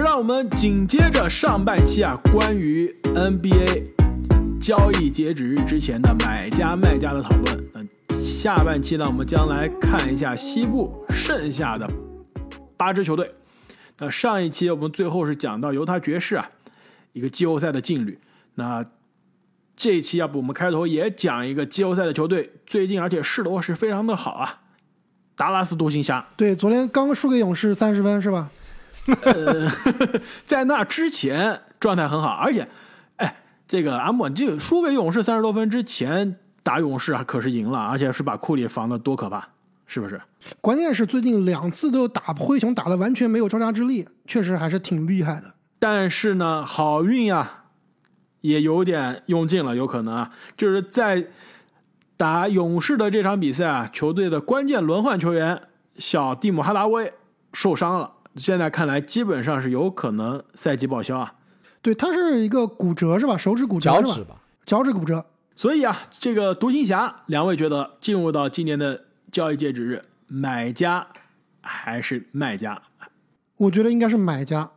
让我们紧接着上半期啊，关于 NBA 交易截止日之前的买家卖家的讨论。那下半期呢，我们将来看一下西部剩下的八支球队。那上一期我们最后是讲到犹他爵士啊，一个季后赛的劲旅。那这一期要不我们开头也讲一个季后赛的球队，最近而且势头是非常的好啊，达拉斯独行侠。对，昨天刚输给勇士三十分是吧？呃，在那之前状态很好，而且，哎，这个阿莫这个输给勇士三十多分之前打勇士啊，可是赢了，而且是把库里防的多可怕，是不是？关键是最近两次都打灰熊打的完全没有招架之力，确实还是挺厉害的。但是呢，好运呀，也有点用尽了，有可能啊，就是在打勇士的这场比赛啊，球队的关键轮换球员小蒂姆哈达威受伤了。现在看来，基本上是有可能赛季报销啊。对他是一个骨折是吧？手指骨折是吧？脚趾吧。脚趾骨折。所以啊，这个独行侠，两位觉得进入到今年的交易截止日，买家还是卖家？我觉得应该是买家，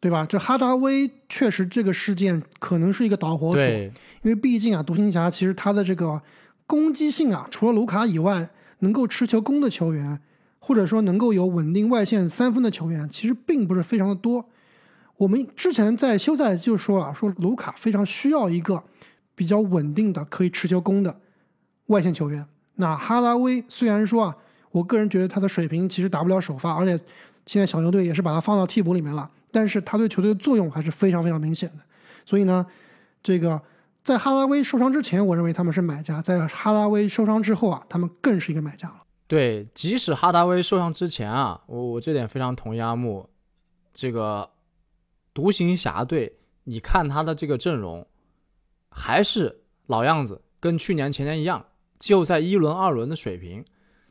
对吧？这哈达威确实这个事件可能是一个导火索，因为毕竟啊，独行侠其实他的这个攻击性啊，除了卢卡以外，能够持球攻的球员，或者说能够有稳定外线三分的球员，其实并不是非常的多。我们之前在休赛就说了，说卢卡非常需要一个比较稳定的可以持球攻的外线球员。那哈达威虽然说啊，我个人觉得他的水平其实打不了首发，而且现在小牛队也是把他放到替补里面了，但是他对球队的作用还是非常非常明显的。所以呢，这个在哈达威受伤之前，我认为他们是买家；在哈达威受伤之后啊，他们更是一个买家了。对，即使哈达威受伤之前啊，我我这点非常同意阿木。这个独行侠队，你看他的这个阵容，还是老样子，跟去年前年一样，季后赛一轮、二轮的水平，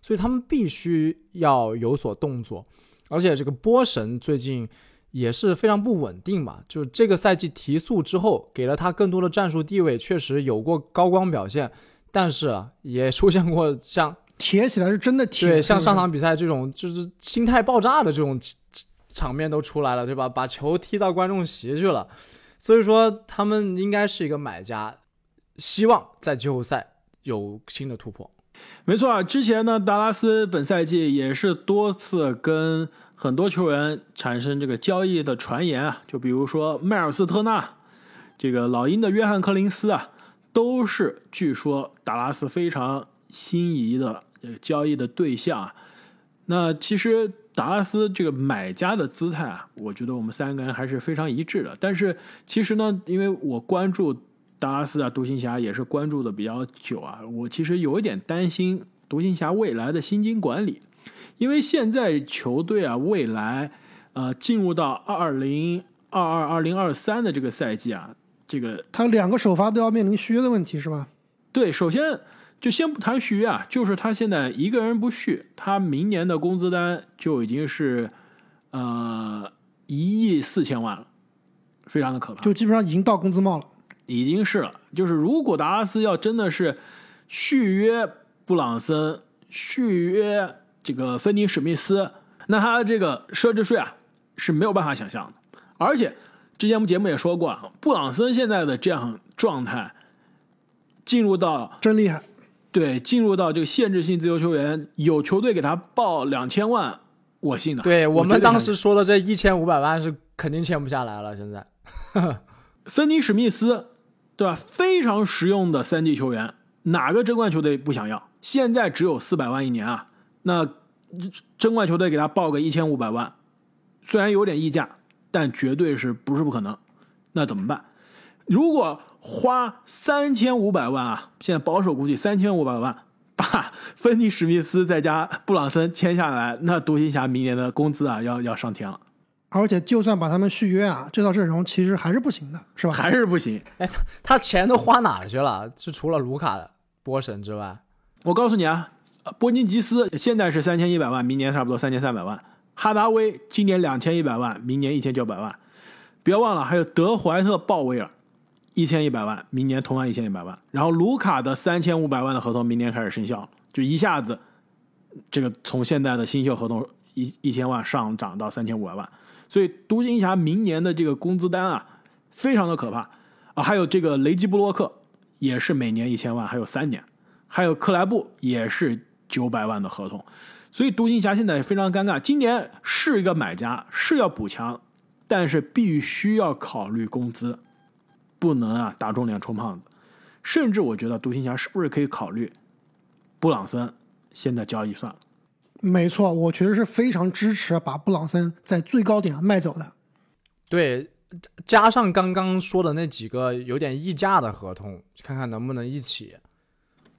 所以他们必须要有所动作。而且这个波神最近也是非常不稳定嘛，就这个赛季提速之后，给了他更多的战术地位，确实有过高光表现，但是，也出现过像铁起来是真的铁，对，像上场比赛这种就是心态爆炸的这种场面都出来了，对吧？把球踢到观众席去了，所以说他们应该是一个买家，希望在季后赛有新的突破。没错啊，之前呢，达拉斯本赛季也是多次跟很多球员产生这个交易的传言啊，就比如说迈尔斯特纳，这个老鹰的约翰科林斯啊，都是据说达拉斯非常心仪的这个交易的对象啊。那其实达拉斯这个买家的姿态啊，我觉得我们三个人还是非常一致的。但是其实呢，因为我关注达拉斯啊，独行侠也是关注的比较久啊，我其实有一点担心独行侠未来的薪金管理，因为现在球队啊，未来呃进入到二零二二、二零二三的这个赛季啊，这个他两个首发都要面临续约的问题，是吧？对，首先就先不谈续约啊，就是他现在一个人不续，他明年的工资单就已经是呃一亿四千万了，非常的可怕。就基本上已经到工资帽了。已经是了。就是如果达拉斯要真的是续约布朗森、续约这个芬尼史密斯，那他这个奢侈税啊是没有办法想象的。而且之前我们节目也说过啊，布朗森现在的这样状态，进入到真厉害，对进入到这个限制性自由球员，有球队给他报两千万，我信的。对我们当时说的这一千五百万是肯定签不下来了，现在 芬尼史密斯，对吧？非常实用的三 D 球员，哪个争冠球队不想要？现在只有四百万一年啊，那争冠球队给他报个一千五百万，虽然有点溢价，但绝对是不是不可能？那怎么办？如果花三千五百万啊，现在保守估计三千五百万，把芬尼史密斯再加布朗森签下来，那独行侠明年的工资啊，要要上天了，而且就算把他们续约啊，这套阵容其实还是不行的，是吧？还是不行。哎，他他钱都花哪儿去了？是除了卢卡的波神之外，我告诉你啊，呃波金吉斯现在是三千一百万，明年差不多三千三百万。哈达威今年两千一百万，明年一千九百万。不要忘了，还有德怀特·鲍威尔，一千一百万，明年同样一千一百万。然后卢卡的三千五百万的合同明年开始生效，就一下子，这个从现在的新秀合同一一千万上涨到三千五百万。所以独行侠明年的这个工资单啊，非常的可怕啊。还有这个雷吉布洛克也是每年一千万，还有三年，还有克莱布也是九百万的合同，所以独行侠现在非常尴尬。今年是一个买家，是要补强，但是必须要考虑工资，不能啊打肿脸充胖子。甚至我觉得独行侠是不是可以考虑布朗森现在交易算了。没错，我确实是非常支持把布朗森在最高点卖走的。对，加上刚刚说的那几个有点溢价的合同，看看能不能一起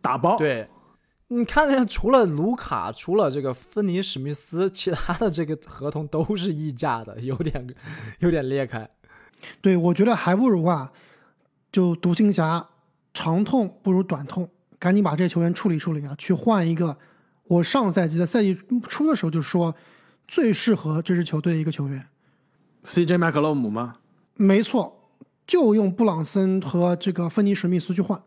打包。对，你看，除了卢卡，除了这个芬尼史密斯，其他的这个合同都是溢价的，有点有点裂开。对，我觉得还不如啊，就独行侠长痛不如短痛，赶紧把这些球员处理处理啊，去换一个。我上赛季的赛季初的时候就说，最适合这支球队的一个球员，CJ 麦克勒姆吗？没错，就用布朗森和这个芬尼史密斯去换。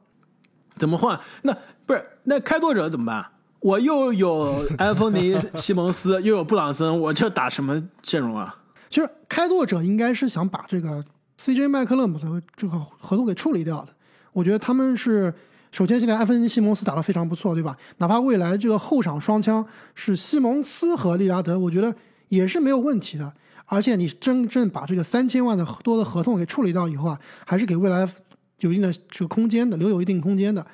怎么换？那不是那开拓者怎么办？我又有安东尼西蒙斯，又有布朗森，我这打什么阵容啊？其实开拓者应该是想把这个 CJ 麦克勒姆的这个合同给处理掉的。我觉得他们是。首先，现在埃芬西蒙斯打得非常不错，对吧？哪怕未来这个后场双枪是西蒙斯和利拉德，我觉得也是没有问题的。而且你真正把这个三千万的多的合同给处理掉以后啊，还是给未来有一定的这个空间的，留有一定空间的。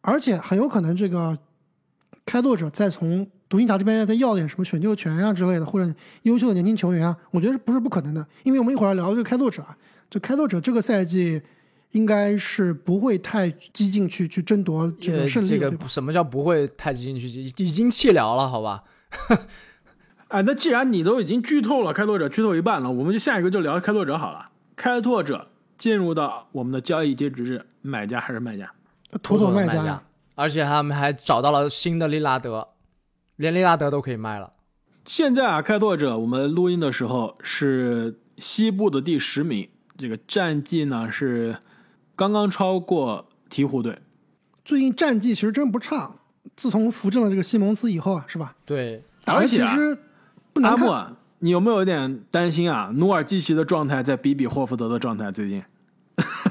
而且很有可能这个开拓者再从独行侠这边再要点什么选秀权啊之类的，或者优秀的年轻球员啊，我觉得不是不可能的。因为我们一会儿聊这个开拓者啊，这开拓者这个赛季。应该是不会太激进去去争夺这个胜利，这个什么叫不会太激进去？已经弃疗了，好吧？哎，那既然你都已经剧透了开拓者，剧透一半了，我们就下一个就聊开拓者好了。开拓者进入到我们的交易截止日，买家还是卖家？妥妥卖家，而且他们还找到了新的利拉德，连利拉德都可以卖了。现在啊，开拓者我们录音的时候是西部的第十名，这个战绩呢是。刚刚超过鹈鹕队，最近战绩其实真不差。自从扶正了这个西蒙斯以后啊，是吧？对，而且阿莫，你有没有一点担心啊？努尔基奇的状态在比比霍福德的状态最近，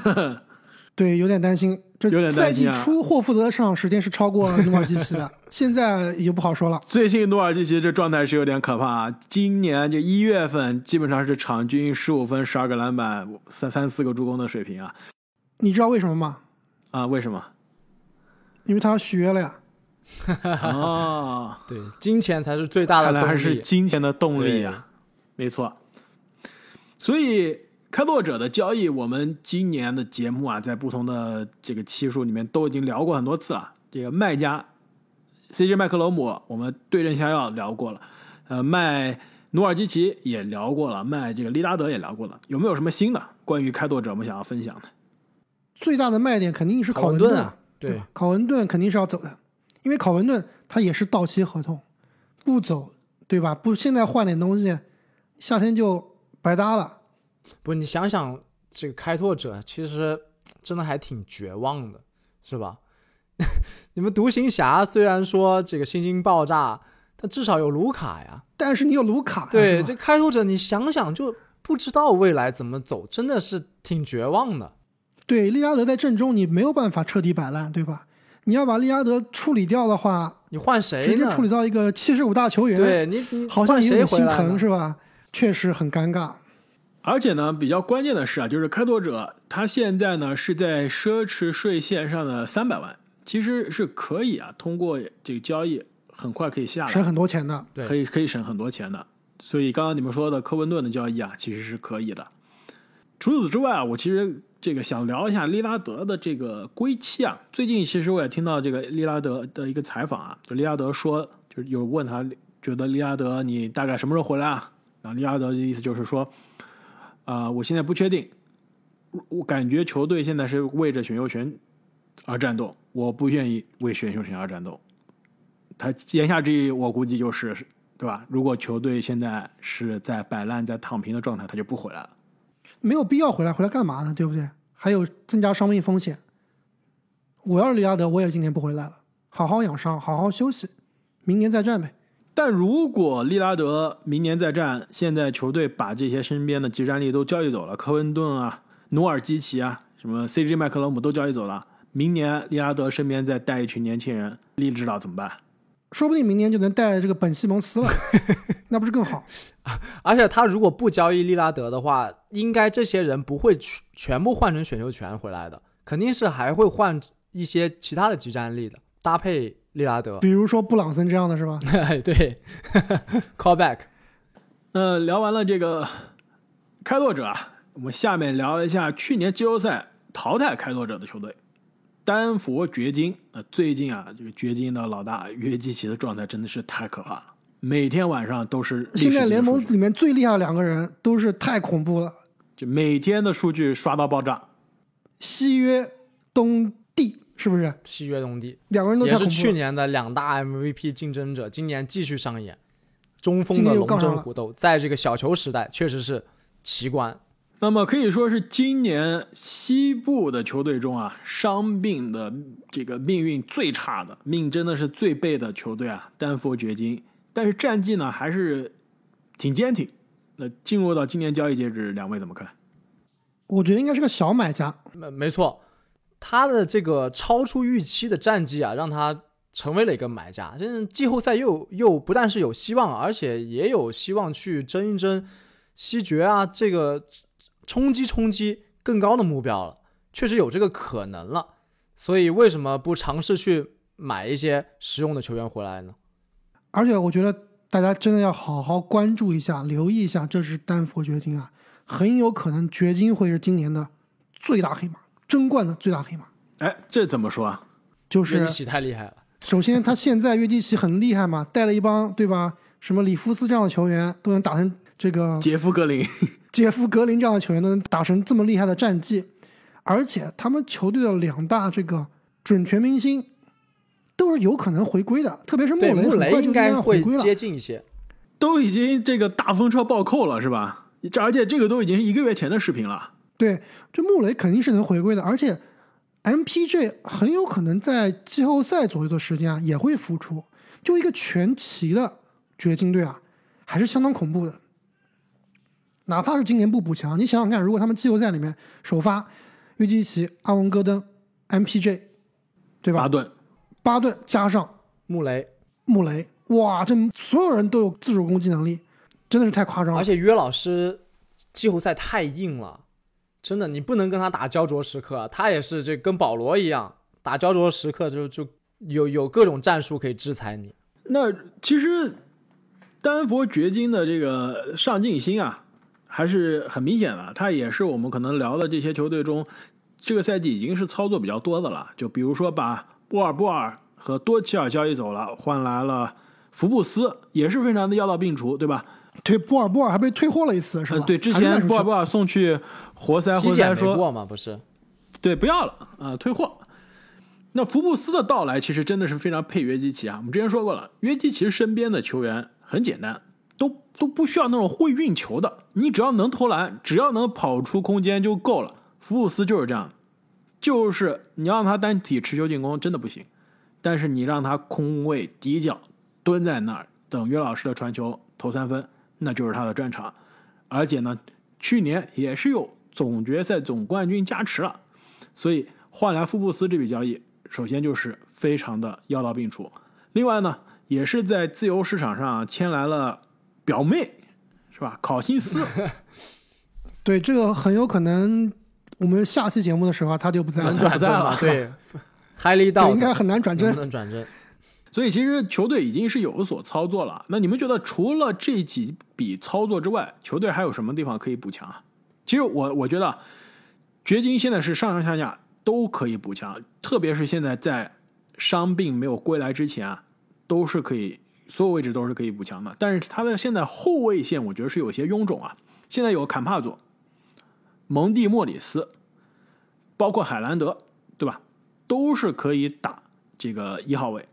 对，有点担心。这赛季初霍福德的上场时间是超过努尔基奇的，现在也就不好说了。最近努尔基奇这状态是有点可怕啊。今年就一月份基本上是场均十五分、十二个篮板、三三四个助攻的水平啊。你知道为什么吗？啊，为什么？因为他要续约了呀。哦，对，金钱才是最大的，看来还是金钱的动力啊。没错。所以开拓者的交易，我们今年的节目啊，在不同的这个期数里面都已经聊过很多次了。这个卖家 CJ 麦克罗姆，我们对症下药聊过了。呃，卖努尔基奇也聊过了，卖这个利拉德也聊过了。有没有什么新的关于开拓者我们想要分享的？最大的卖点肯定是考文顿啊，对吧？考文顿肯定是要走的，因为考文顿他也是到期合同，不走，对吧？不，现在换点东西，夏天就白搭了。不，你想想，这个开拓者其实真的还挺绝望的，是吧？你们独行侠虽然说这个薪金爆炸，但至少有卢卡呀。但是你有卢卡，对这开拓者，你想想就不知道未来怎么走，真的是挺绝望的。对，利拉德在阵中，你没有办法彻底摆烂，对吧？你要把利拉德处理掉的话，你换谁？直接处理到一个七十五大球员，对你，你好像有点心疼，是吧？确实很尴尬。而且呢，比较关键的是啊，就是开拓者他现在呢是在奢侈税线上的三百万，其实是可以啊，通过这个交易很快可以下来，省很多钱的，对，可以可以省很多钱的。所以刚刚你们说的科温顿的交易啊，其实是可以的。除此之外啊，我其实。这个想聊一下利拉德的这个归期啊。最近其实我也听到这个利拉德的一个采访啊，就利拉德说，就是有问他觉得利拉德你大概什么时候回来啊？然后利拉德的意思就是说，啊，我现在不确定，我感觉球队现在是为着选秀权而战斗，我不愿意为选秀权而战斗。他言下之意，我估计就是，对吧？如果球队现在是在摆烂、在躺平的状态，他就不回来了。没有必要回来，回来干嘛呢？对不对？还有增加伤病风险。我要是里亚德，我也今年不回来了，好好养伤，好好休息，明年再战呗。但如果利拉德明年再战，现在球队把这些身边的集战力都交易走了，科温顿啊、努尔基奇啊、什么 CJ 麦克罗姆都交易走了，明年利拉德身边再带一群年轻人，利指导怎么办？说不定明年就能带这个本西蒙斯了，那不是更好？而且他如果不交易利拉德的话，应该这些人不会全全部换成选秀权回来的，肯定是还会换一些其他的集战力的，搭配利拉德。比如说布朗森这样的是吧？对，callback。那聊完了这个开拓者啊，我们下面聊一下去年季后赛淘汰开拓者的球队丹佛掘金。那最近啊，这个掘金的老大约基奇的状态真的是太可怕了，每天晚上都是现在联盟里面最厉害的两个人都是太恐怖了，就每天的数据刷到爆炸。西约东地是不是？西约东地两个人都也是。去年的两大 MVP 竞争者，今年继续上演中锋的龙争虎斗，在这个小球时代确实是奇观。那么可以说是今年西部的球队中啊，伤病的这个命运最差的，命真的是最背的球队啊，丹佛掘金。但是战绩呢还是挺坚挺。那进入到今年交易截止，两位怎么看？我觉得应该是个小买家，没没错，他的这个超出预期的战绩啊，让他成为了一个买家。现在季后赛又又不但是有希望，而且也有希望去争一争西决啊，这个冲击冲击更高的目标了，确实有这个可能了。所以为什么不尝试去买一些实用的球员回来呢？而且我觉得大家真的要好好关注一下、留意一下，这是丹佛掘金啊，很有可能掘金会是今年的最大黑马，争冠的最大黑马。哎，这怎么说啊？就是约基奇太厉害了，首先他现在约基奇很厉害嘛，带了一帮对吧，什么里夫斯这样的球员都能打成这个杰夫格林，杰夫格林这样的球员都能打成这么厉害的战绩，而且他们球队的两大这个准全明星都是有可能回归的，特别是穆雷，穆雷应该该会回归了。接近一些。都已经这个大风车暴扣了，是吧？这而且这个都已经是一个月前的视频了。对，这穆雷肯定是能回归的，而且 MPJ 很有可能在季后赛左右的时间啊也会复出。就一个全齐的掘金队啊，还是相当恐怖的。哪怕是今年不补强，你想想看，如果他们季后赛里面首发约基奇、阿隆戈登、MPJ，对吧？巴顿，巴顿加上穆雷，穆雷，哇，这所有人都有自主攻击能力，真的是太夸张了。而且约老师季后赛太硬了，真的，你不能跟他打焦灼时刻，他也是这跟保罗一样，打焦灼时刻就就有有各种战术可以制裁你。那其实丹佛掘金的这个上进心啊，还是很明显的。他也是我们可能聊的这些球队中，这个赛季已经是操作比较多的了。就比如说把波尔波尔和多奇尔交易走了，换来了福布斯，也是非常的药到病除，对吧？对波尔波尔还被退货了一次，是吧？呃对，之前波尔波尔送去活塞，活塞说过嘛，不是？对，不要了啊、退货。那福布斯的到来其实真的是非常配约基奇啊。我们之前说过了，约基奇身边的球员很简单，都都不需要那种会运球的，你只要能投篮，只要能跑出空间就够了。福布斯就是这样，就是你让他单体持球进攻真的不行，但是你让他空位底角蹲在那儿等约老师的传球投三分，那就是他的专场。而且呢，去年也是有总决赛总冠军加持了，所以换来福布斯这笔交易，首先就是非常的药到病除。另外呢，也是在自由市场上签来了表妹，是吧？考辛斯，对这个很有可能，我们下期节目的时候啊，他就不在了，能转正在了 对，highly，doubt 应该很难转能不正。能转正？所以其实球队已经是有所操作了。那你们觉得除了这几笔操作之外，球队还有什么地方可以补强啊？其实我我觉得，掘金现在是上上下下都可以补强，特别是现在在伤病没有归来之前啊，都是可以所有位置都是可以补强的。但是他的现在后卫线，我觉得是有些臃肿啊。现在有坎帕佐、蒙蒂莫里斯，包括海兰德，对吧？都是可以打这个一号位。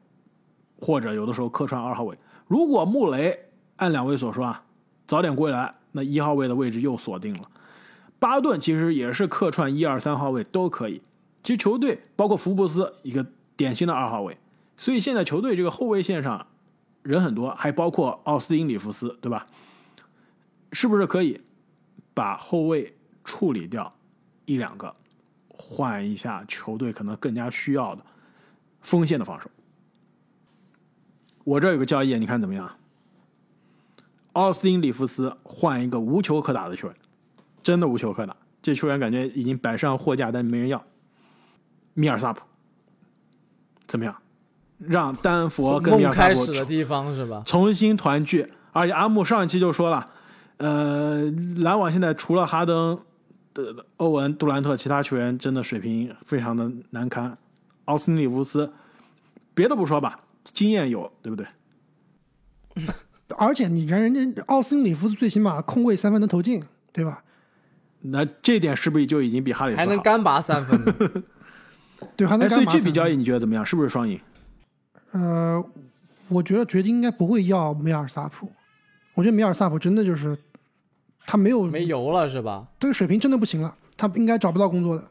或者有的时候客串二号位。如果穆雷按两位所说啊，早点归来，那一号位的位置又锁定了。巴顿其实也是客串一二三号位都可以。其实球队包括福布斯一个典型的二号位，所以现在球队这个后卫线上人很多，还包括奥斯汀里弗斯，对吧？是不是可以把后卫处理掉一两个，换一下球队可能更加需要的锋线的防守？我这有个交易，你看怎么样？奥斯汀里弗斯换一个无球可打的球员，真的无球可打。这球员感觉已经摆上货架，但没人要。米尔萨普怎么样？让丹佛跟米梦尔萨普开始的地方是吧？重新团聚。而且阿木上一期就说了，呃，篮网现在除了哈登、的欧文、杜兰特，其他球员真的水平非常的难堪。奥斯汀里弗斯，别的不说吧，经验有，对不对？而且你人人家奥斯汀里弗斯最起码空位三分能投进，对吧？那这点是不是就已经比哈里斯还能？干拔三分，对，还能干拔三分 以这笔交易你觉得怎么样？是不是双赢？呃，我觉得掘金应该不会要梅尔萨普，我觉得梅尔萨普真的就是他没有没油了是吧？这个水平真的不行了，他应该找不到工作的。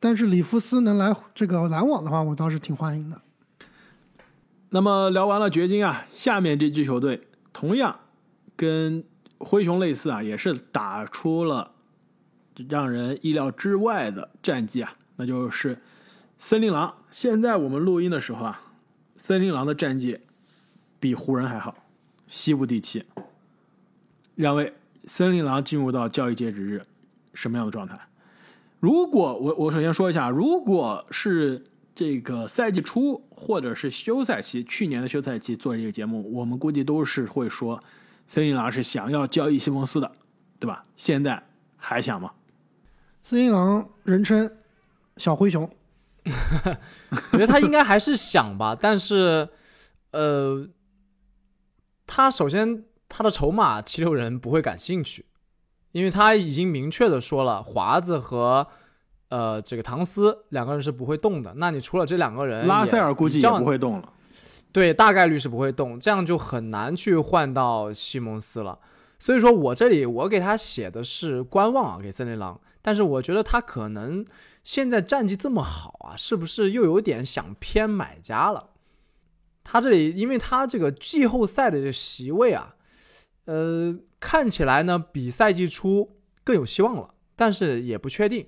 但是里弗斯能来这个篮网的话，我倒是挺欢迎的。那么聊完了掘金啊，下面这支球队同样跟灰熊类似啊，也是打出了让人意料之外的战绩啊，那就是森林狼。现在我们录音的时候啊，森林狼的战绩比湖人还好，西部第七。两位，森林狼进入到交易截止日什么样的状态？如果我我首先说一下，如果是这个赛季初或者是休赛期，去年的休赛期做这个节目，我们估计都是会说森林狼是想要交易西蒙斯的，对吧？现在还想吗？森林狼人称小灰熊，我觉得他应该还是想吧，但是，呃，他首先他的筹码七六人不会感兴趣，因为他已经明确的说了，华子和呃这个唐斯两个人是不会动的。那你除了这两个人，拉塞尔估计也不会。动了。对，大概率是不会动，这样就很难去换到西蒙斯了。所以说我这里我给他写的是观望啊，给森林狼，但是我觉得他可能现在战绩这么好啊，是不是又有点想偏买家了？他这里因为他这个季后赛的这席位啊，呃，看起来呢比赛季初更有希望了，但是也不确定，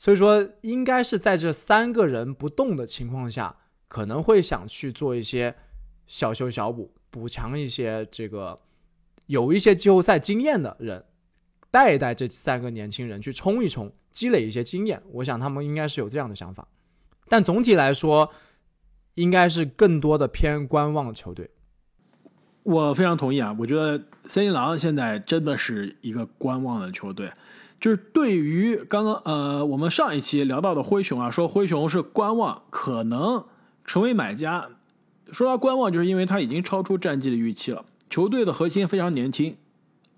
所以说应该是在这三个人不动的情况下。可能会想去做一些小修小补，补强一些这个有一些季后赛经验的人，带一带这三个年轻人去冲一冲，积累一些经验。我想他们应该是有这样的想法，但总体来说，应该是更多的偏观望球队。我非常同意啊，我觉得森林狼现在真的是一个观望的球队。就是对于刚刚呃我们上一期聊到的灰熊啊，说灰熊是观望，可能。成为买家，说到观望，就是因为他已经超出战绩的预期了。球队的核心非常年轻，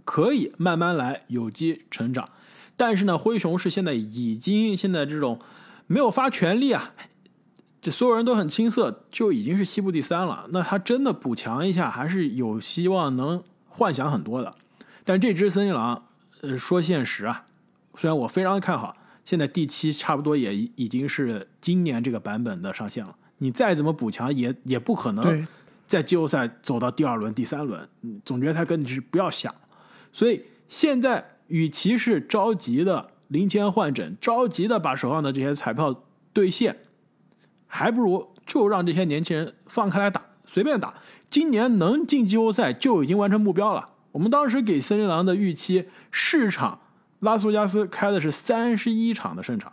可以慢慢来，有机成长。但是呢，灰熊是现在已经现在这种没有发全力啊，这所有人都很青涩，就已经是西部第三了。那他真的补强一下，还是有希望能幻想很多的。但这支森林狼，呃，说现实啊，虽然我非常看好，现在第七差不多也已经是今年这个版本的上限了。你再怎么补强，也也不可能在季后赛走到第二轮、第三轮。总决赛跟你是不要想。所以现在，与其是着急的零钱换整，着急的把手上的这些彩票兑现，还不如就让这些年轻人放开来打，随便打。今年能进季后赛就已经完成目标了。我们当时给森林狼的预期，市场拉斯维加斯开的是三十一场的胜场，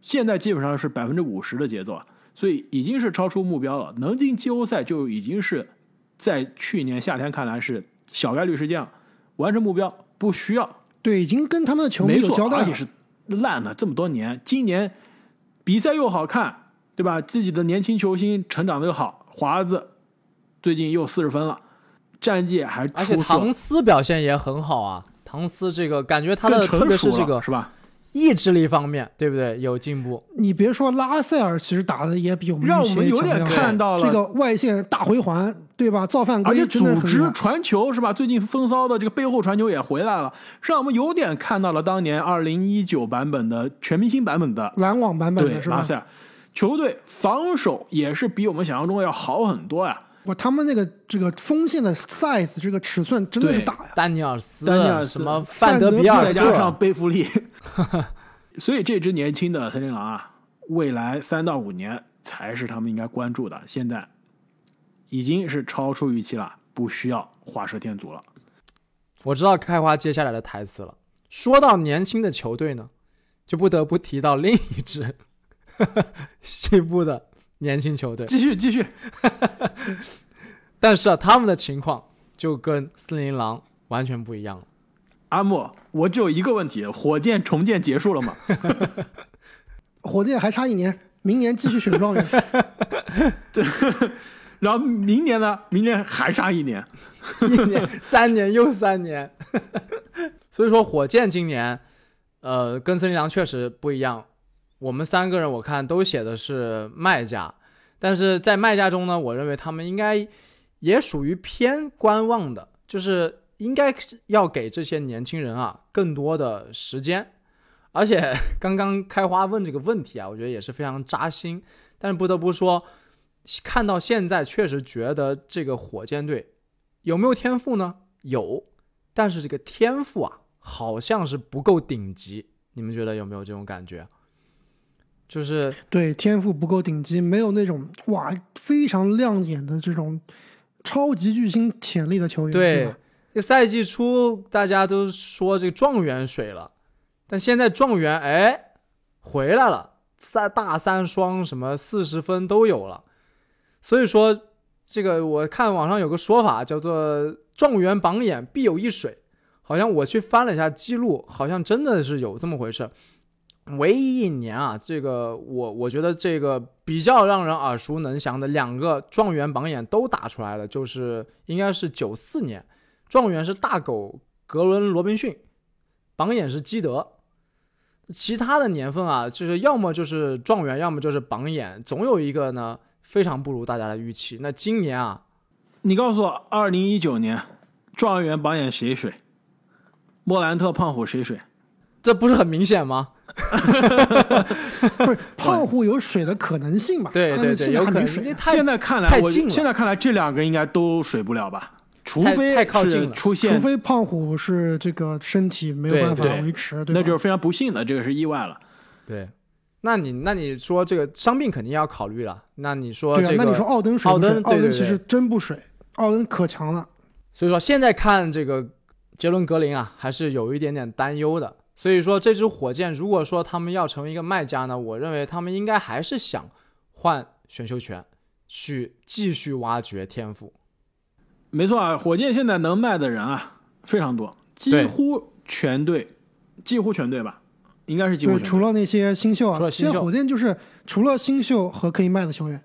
现在基本上是百分之五十的节奏啊。所以已经是超出目标了，能进季后赛就已经是在去年夏天看来是小概率事件了，完成目标不需要。对，已经跟他们的球迷有交代而且是烂了这么多年，今年比赛又好看，对吧？自己的年轻球星成长的又好，华子最近又四十分了，战绩还而且唐斯表现也很好啊，唐斯这个感觉他的特别是这个是吧？意志力方面，对不对？有进步。你别说拉塞尔，其实打的也比我们让我们有点看到了这个外线大回环，对吧？造犯规，而且组织传球是吧？最近风骚的这个背后传球也回来了，让我们有点看到了当年二零一九版本的全明星版本的篮网版本的是吧？拉塞尔球队防守也是比我们想象中要好很多呀。不，他们那个这个锋线的 size 这个尺寸真的是大呀。丹尼尔斯、丹尼尔斯什么范德比尔范德比尔再加上，贝弗利，所以这支年轻的森林狼啊，未来三到五年才是他们应该关注的。现在已经是超出预期了，不需要画蛇添足了。我知道开花接下来的台词了。说到年轻的球队呢，就不得不提到另一支 西部的年轻球队，继续继续，但是啊，他们的情况就跟森林狼完全不一样了。阿莫，我只有一个问题：火箭重建结束了吗？火箭还差一年，明年继续选状元。对然后明年呢？明年还差一年。一年、三年又三年。所以说，火箭今年，呃，跟森林狼确实不一样。我们三个人我看都写的是卖家，但是在卖家中呢，我认为他们应该也属于偏观望的，就是应该要给这些年轻人啊更多的时间。而且刚刚开花问这个问题啊，我觉得也是非常扎心。但是不得不说，看到现在确实觉得这个火箭队有没有天赋呢？有，但是这个天赋啊，好像是不够顶级。你们觉得有没有这种感觉？就是对，天赋不够顶级，没有那种哇非常亮眼的这种超级巨星潜力的球员。对这赛季初大家都说这个状元水了，但现在状元哎回来了，三大三双什么四十分都有了，所以说这个我看网上有个说法叫做“状元榜眼必有一水”，好像我去翻了一下记录，好像真的是有这么回事。唯一一年啊，这个我我觉得这个比较让人耳熟能详的两个状元榜眼都打出来了，就是应该是九四年，状元是大狗格伦罗宾逊，榜眼是基德。其他的年份啊，就是要么就是状元，要么就是榜眼，总有一个呢非常不如大家的预期。那今年啊，你告诉我，二零一九年状元榜眼谁水？莫兰特、胖虎谁水？这不是很明显吗？不是胖虎有水的可能性嘛？对对对，有可能现在看来，我太近了现在看来这两个应该都水不了吧？除非太靠近了出现除非胖虎是这个身体没有办法维持？那就是非常不幸的，这个是意外了。对。那你那你说这个伤病肯定要考虑了。那你说对啊这，个，那你说奥登水水？奥登对对对奥登其实真不水，奥登可强了。所以说现在看这个杰伦格林啊，还是有一点点担忧的。所以说这支火箭，如果说他们要成为一个卖家呢，我认为他们应该还是想换选秀权，去继续挖掘天赋。没错啊，火箭现在能卖的人啊非常多，几乎全队，几乎全队吧，应该是几乎对，全队。除了那些新秀啊，除了新秀现在火箭就是除了新秀和可以卖的球员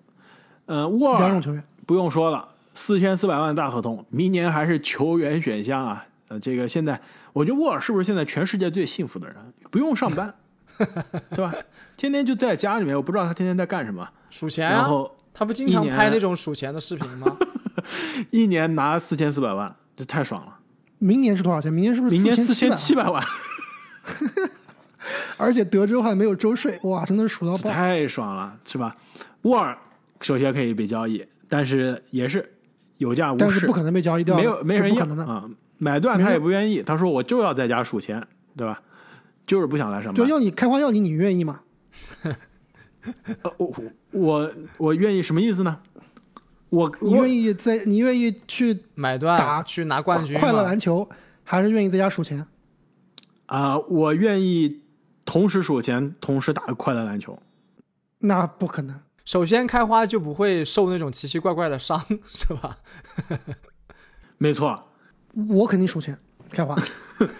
呃，沃尔两种球员。不用说了，四千四百万大合同，明年还是球员选项啊。呃，这个现在我觉得沃尔是不是现在全世界最幸福的人？不用上班，对吧？天天就在家里面，我不知道他天天在干什么。数钱啊，然后他不经常拍那种数钱的视频吗？一年拿四千四百万，这太爽了。明年是多少钱？明年是不是明年四四千千七百万，而且德州还没有州税，哇，真的是数到爆。太爽了，是吧？沃尔首先可以被交易，但是也是有价无市，但是不可能被交易掉，没有没人要这不可能的。啊、买断他也不愿意，他说我就要在家数钱，对吧？就是不想来上班对，。要你开花要你，你愿意吗？呃我我我愿意什么意思呢？我你愿意在你愿意去买断打去拿冠军快乐篮球，还是愿意在家数钱？啊、我愿意同时数钱，同时打快乐篮球。那不可能。首先开花就不会受那种奇奇怪怪的伤，是吧？没错，我肯定数钱，开花。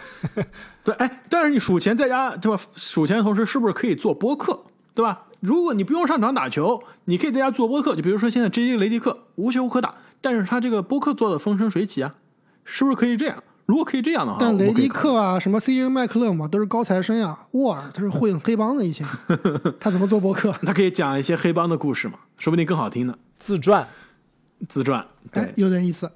对，哎，但是你数钱在家，对吧？数钱的同时，是不是可以做播客，对吧？如果你不用上场打球，你可以在家做播客。就比如说现在 J.J. 雷迪克无球可打，但是他这个播客做的风生水起啊，是不是可以这样？如果可以这样的话，但雷迪克啊，什么 CJ 麦克勒嘛，都是高材生呀。沃尔他是混黑帮的，以 前他怎么做播客？他可以讲一些黑帮的故事嘛，说不定更好听呢。自传，自传，对哎，，有点意思。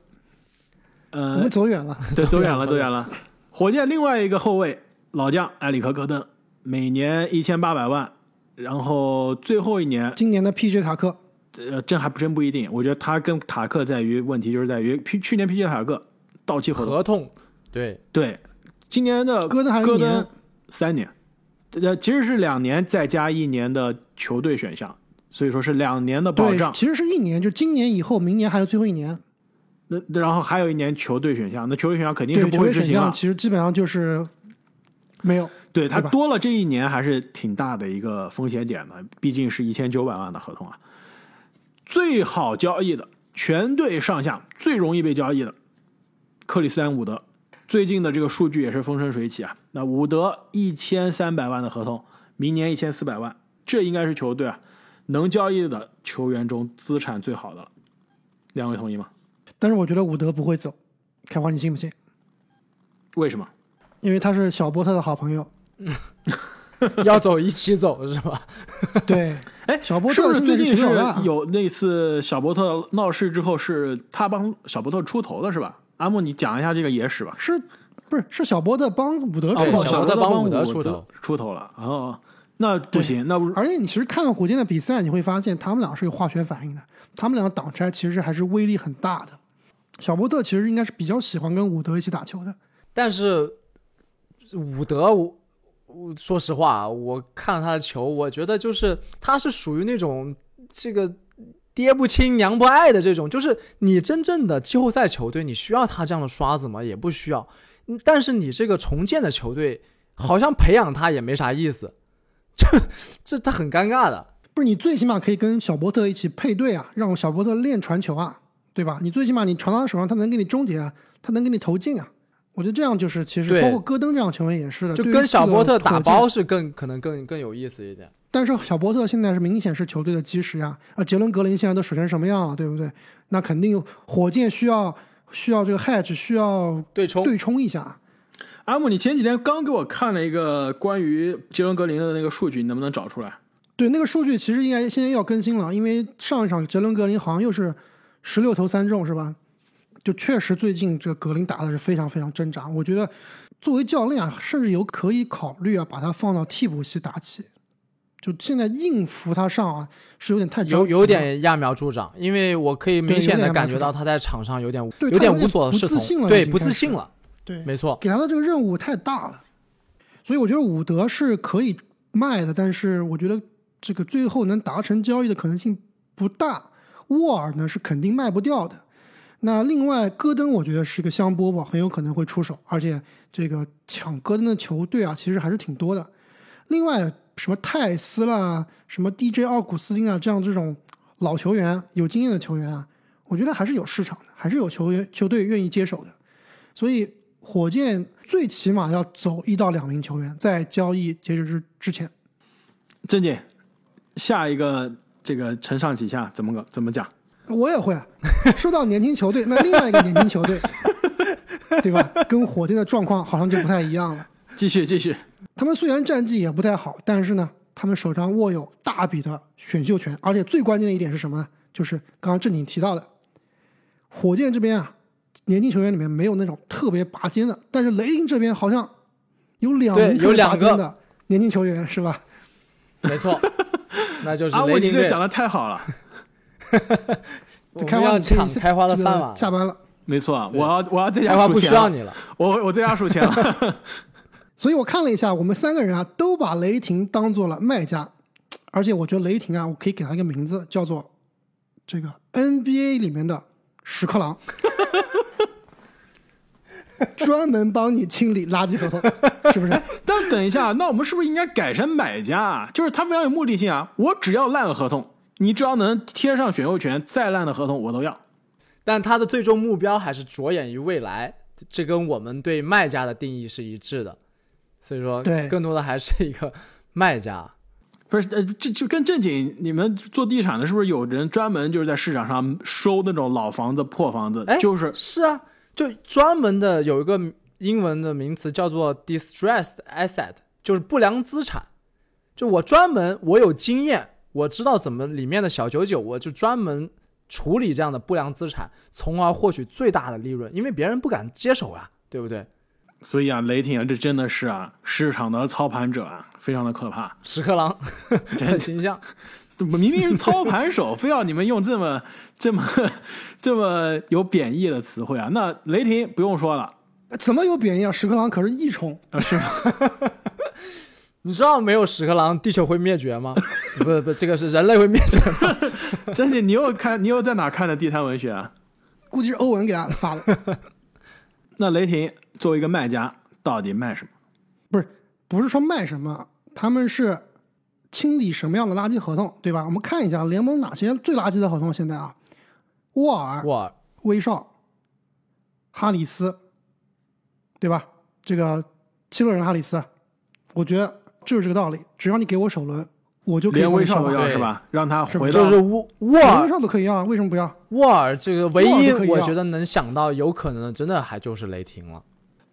我呃们，走远了。对，走远了，走远了。火箭另外一个后卫老将埃里克戈登，每年一千八百万，然后最后一年今年的 PJ 塔克，呃，这还真不一定。我觉得他跟塔克在于问题就是在于去去年 PJ 塔克到期合同，合同，对，对，今年的戈登还有一戈登年三年，呃，其实是两年再加一年的球队选项，所以说是两年的保对，障。其实是一年，就今年以后，明年还有最后一年。那然后还有一年球队选项，那球队选项肯定是，不球队选会执行了。项其实基本上就是没有。对他多了这一年还是挺大的一个风险点的，毕竟是一千九百万的合同啊。最好交易的全队上下最容易被交易的克里斯丹伍德，最近的这个数据也是风生水起啊。那伍德一千三百万的合同，明年一千四百万，这应该是球队啊能交易的球员中资产最好的了。两位同意吗？但是我觉得伍德不会走，开花你信不信？为什么？因为他是小波特的好朋友。要走一起走是吧？对，哎，小波特最近是有那次小波特闹事之后，是他帮小波特出头的是吧？阿木，你讲一下这个野史吧。是不是是小波特帮伍德出头的？小波特帮帮伍德出出头出头了。哦，那不行，那不而且你其实看火箭的比赛，你会发现他们俩是有化学反应的，他们两个挡拆其实还是威力很大的。小波特其实应该是比较喜欢跟伍德一起打球的。但是伍德，我我说实话，我看了他的球，我觉得就是他是属于那种这个爹不亲娘不爱的这种，就是你真正的季后赛球队，你需要他这样的刷子吗？也不需要。嗯但是你这个重建的球队，好像培养他也没啥意思，这这他很尴尬的。不是你最起码可以跟小波特一起配对啊，让小波特练传球啊，对吧？你最起码你传到他手上，他能给你终结啊，他能给你投进啊。我觉得这样就是其实包括戈登这样的球员也是的，就跟小波特打包是更可能更更有意思一点。但是小波特现在是明显是球队的基石呀，啊，杰伦格林现在都水成什么样了，对不对？那肯定火箭需要需要这个 hedge 需要对冲对冲一下。阿木，你前几天刚给我看了一个关于杰伦格林的那个数据，你能不能找出来？对那个数据其实应该现在要更新了，因为上一场杰伦格林好像又是十六投三中是吧？就确实最近这个格林打的是非常非常挣扎，我觉得作为教练啊，甚至有可以考虑啊，把他放到替补席打起。就现在硬扶他上啊，是有点太有有点揠苗助长，因为我可以明显的感觉到他在场上有点对有点无所适从，自信了对，不自信了，对没错，给他的这个任务太大了，所以我觉得伍德是可以卖的，但是我觉得这个最后能达成交易的可能性不大。沃尔呢是肯定卖不掉的。那另外戈登，我觉得是一个香饽饽，很有可能会出手，而且这个抢戈登的球队啊，其实还是挺多的。另外什么泰斯啦，什么 DJ 奥古斯丁啊，这样这种老球员、有经验的球员啊，我觉得还是有市场的，还是有球员球队愿意接手的。所以火箭最起码要走一到两名球员，在交易截止之之前。郑姐，下一个这个承上启下怎么个怎么讲？我也会啊 说到年轻球队，那另外一个年轻球队，对吧？跟火箭的状况好像就不太一样了。继续继续，他们虽然战绩也不太好，但是呢，他们手上握有大笔的选秀权，而且最关键的一点是什么呢？就是刚刚正经提到的，火箭这边啊，年轻球员里面没有那种特别拔尖的，但是雷霆这边好像有两对名有两个的年轻球员，是吧？没错，那就是阿木，雷你这讲的太好了，我们要开花抢 开花的饭碗，下班了。没错，我要我要在家开花不需数钱了，要你了。我我在家数钱了。所以我看了一下，我们三个人啊都把雷霆当做了卖家，而且我觉得雷霆啊，我可以给他一个名字，叫做这个 NBA 里面的屎壳郎，专门帮你清理垃圾合同，是不是？但等一下，那我们是不是应该改成买家啊？就是他非常有目的性啊！我只要烂合同，你只要能贴上选秀权，再烂的合同我都要。但他的最终目标还是着眼于未来，这跟我们对卖家的定义是一致的。所以说，对更多的还是一个卖家。不是，呃，这就跟正经你们做地产的，是不是有人专门就是在市场上收那种老房子、破房子？哎就是是啊，就专门的有一个英文的名词叫做 distressed asset，就是不良资产。就我专门我有经验，我知道怎么里面的小九九，我就专门处理这样的不良资产，从而获取最大的利润，因为别人不敢接手啊，对不对？所以啊，雷霆啊，这真的是啊，市场的操盘者啊，非常的可怕。屎壳郎真很形象，明明是操盘手，非要你们用这么这么这么有贬义的词汇啊？那雷霆不用说了，怎么有贬义啊？屎壳郎可是益虫，啊是吗？你知道没有屎壳郎，地球会灭绝吗？不不，这个是人类会灭绝吗？真的，你又看你又在哪看的地摊文学啊？估计是欧文给他发的。那雷霆作为一个卖家，到底卖什么？不是不是说卖什么，他们是清理什么样的垃圾合同，对吧？我们看一下联盟哪些最垃圾的合同。现在啊，沃尔、沃尔，威少、哈里斯，对吧？这个七六人哈里斯，我觉得就是这个道理。只要你给我首轮，我就可以连威少都要是吧？让他回到就是沃沃尔威少都可以要，为什么不要？沃尔这个唯一我觉得能想到有可能的，真的还就是雷霆了。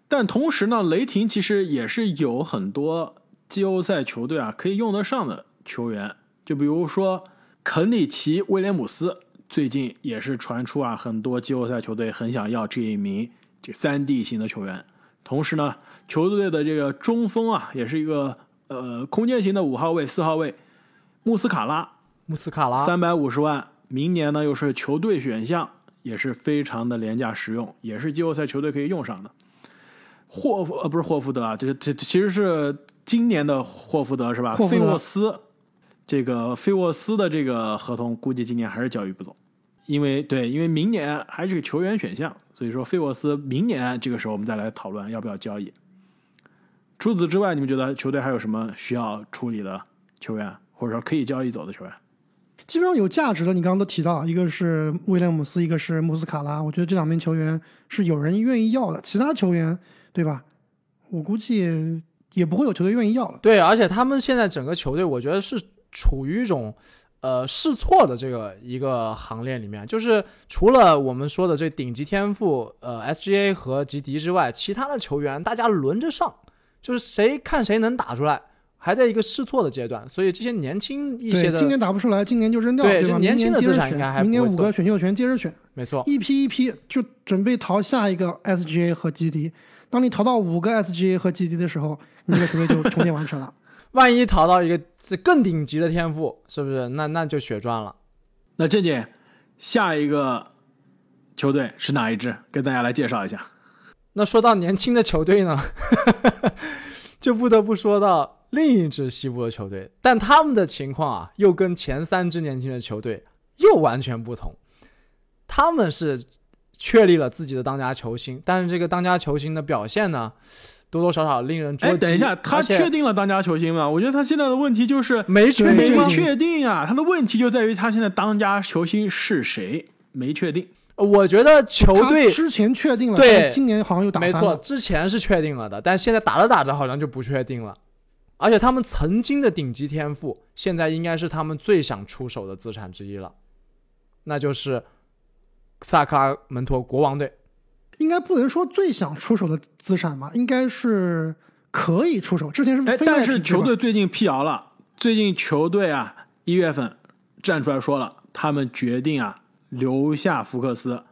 但同时呢，雷霆其实也是有很多季后赛球队啊可以用得上的球员，就比如说肯里奇·威廉姆斯，最近也是传出啊，很多季后赛球队很想要这一名这三 D 型的球员。同时呢，球队的这个中锋啊，也是一个呃空间型的五号位、四号位，穆斯卡拉，穆斯卡拉三百五十万，明年呢又是球队选项，也是非常的廉价实用，也是季后赛球队可以用上的。霍福呃不是霍福德啊，这这其实是今年的霍福德是吧？霍福德菲沃斯，这个菲沃斯的这个合同估计今年还是交易不走，因为对，因为明年还是个球员选项，所以说菲沃斯明年这个时候我们再来讨论要不要交易。除此之外，你们觉得球队还有什么需要处理的球员，或者说可以交易走的球员？基本上有价值的，你刚刚都提到，一个是威廉姆斯，一个是穆斯卡拉，我觉得这两名球员是有人愿意要的，其他球员对吧？我估计也不会有球队愿意要了。对，而且他们现在整个球队，我觉得是处于一种呃试错的这个一个行列里面，就是除了我们说的这顶级天赋呃 SGA 和吉迪之外，其他的球员大家轮着上，就是谁看谁能打出来，还在一个试错的阶段，所以这些年轻一些，的，今年打不出来，今年就扔掉，吧？对就年轻的接着资产应该还选，明年五个选秀权接着选，没错，一批一批就准备淘下一个 SGA 和吉迪。当你淘到五个 SGA 和 GD 的时候，你这个球队就重建完成了。万一淘到一个是更顶级的天赋，是不是？那那就血赚了。那郑姐，下一个球队是哪一支？跟大家来介绍一下。那说到年轻的球队呢，就不得不说到另一支西部的球队，但他们的情况啊，又跟前三支年轻的球队又完全不同。他们是确立了自己的当家球星，但是这个当家球星的表现呢，多多少少令人捉哎，急。等一下，他确定了当家球星吗？我觉得他现在的问题就是没确定吗？确定啊。他的问题就在于他现在当家球星是谁没确定。我觉得球队之前确定了，对今年好像又打没错，之前是确定了的，但现在打着打着好像就不确定了。而且他们曾经的顶级天赋，现在应该是他们最想出手的资产之一了，那就是萨克拉门托国王队。应该不能说最想出手的资产吧，应该是可以出手。之前是哎，非但是球队最近辟谣了，最近球队啊一月份站出来说了，他们决定啊留下福克斯，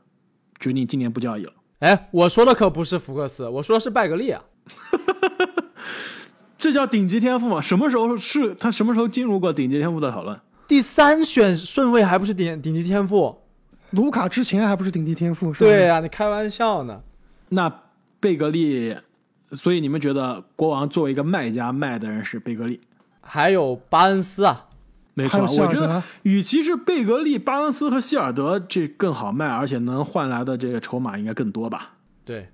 决定今年不交易了。哎，我说的可不是福克斯，我说的是拜格利啊。这叫顶级天赋吗？什么时候是他什么时候进入过顶级天赋的讨论？第三选顺位还不是顶顶级天赋？卢卡之前还不是顶级天赋，是吧？对啊呀、你开玩笑呢。那贝格利，所以你们觉得国王作为一个卖家卖的人是贝格利？还有巴恩斯啊，没错，我觉得，与其是贝格利、巴恩斯和希尔德，这更好卖，而且能换来的这个筹码应该更多吧？对，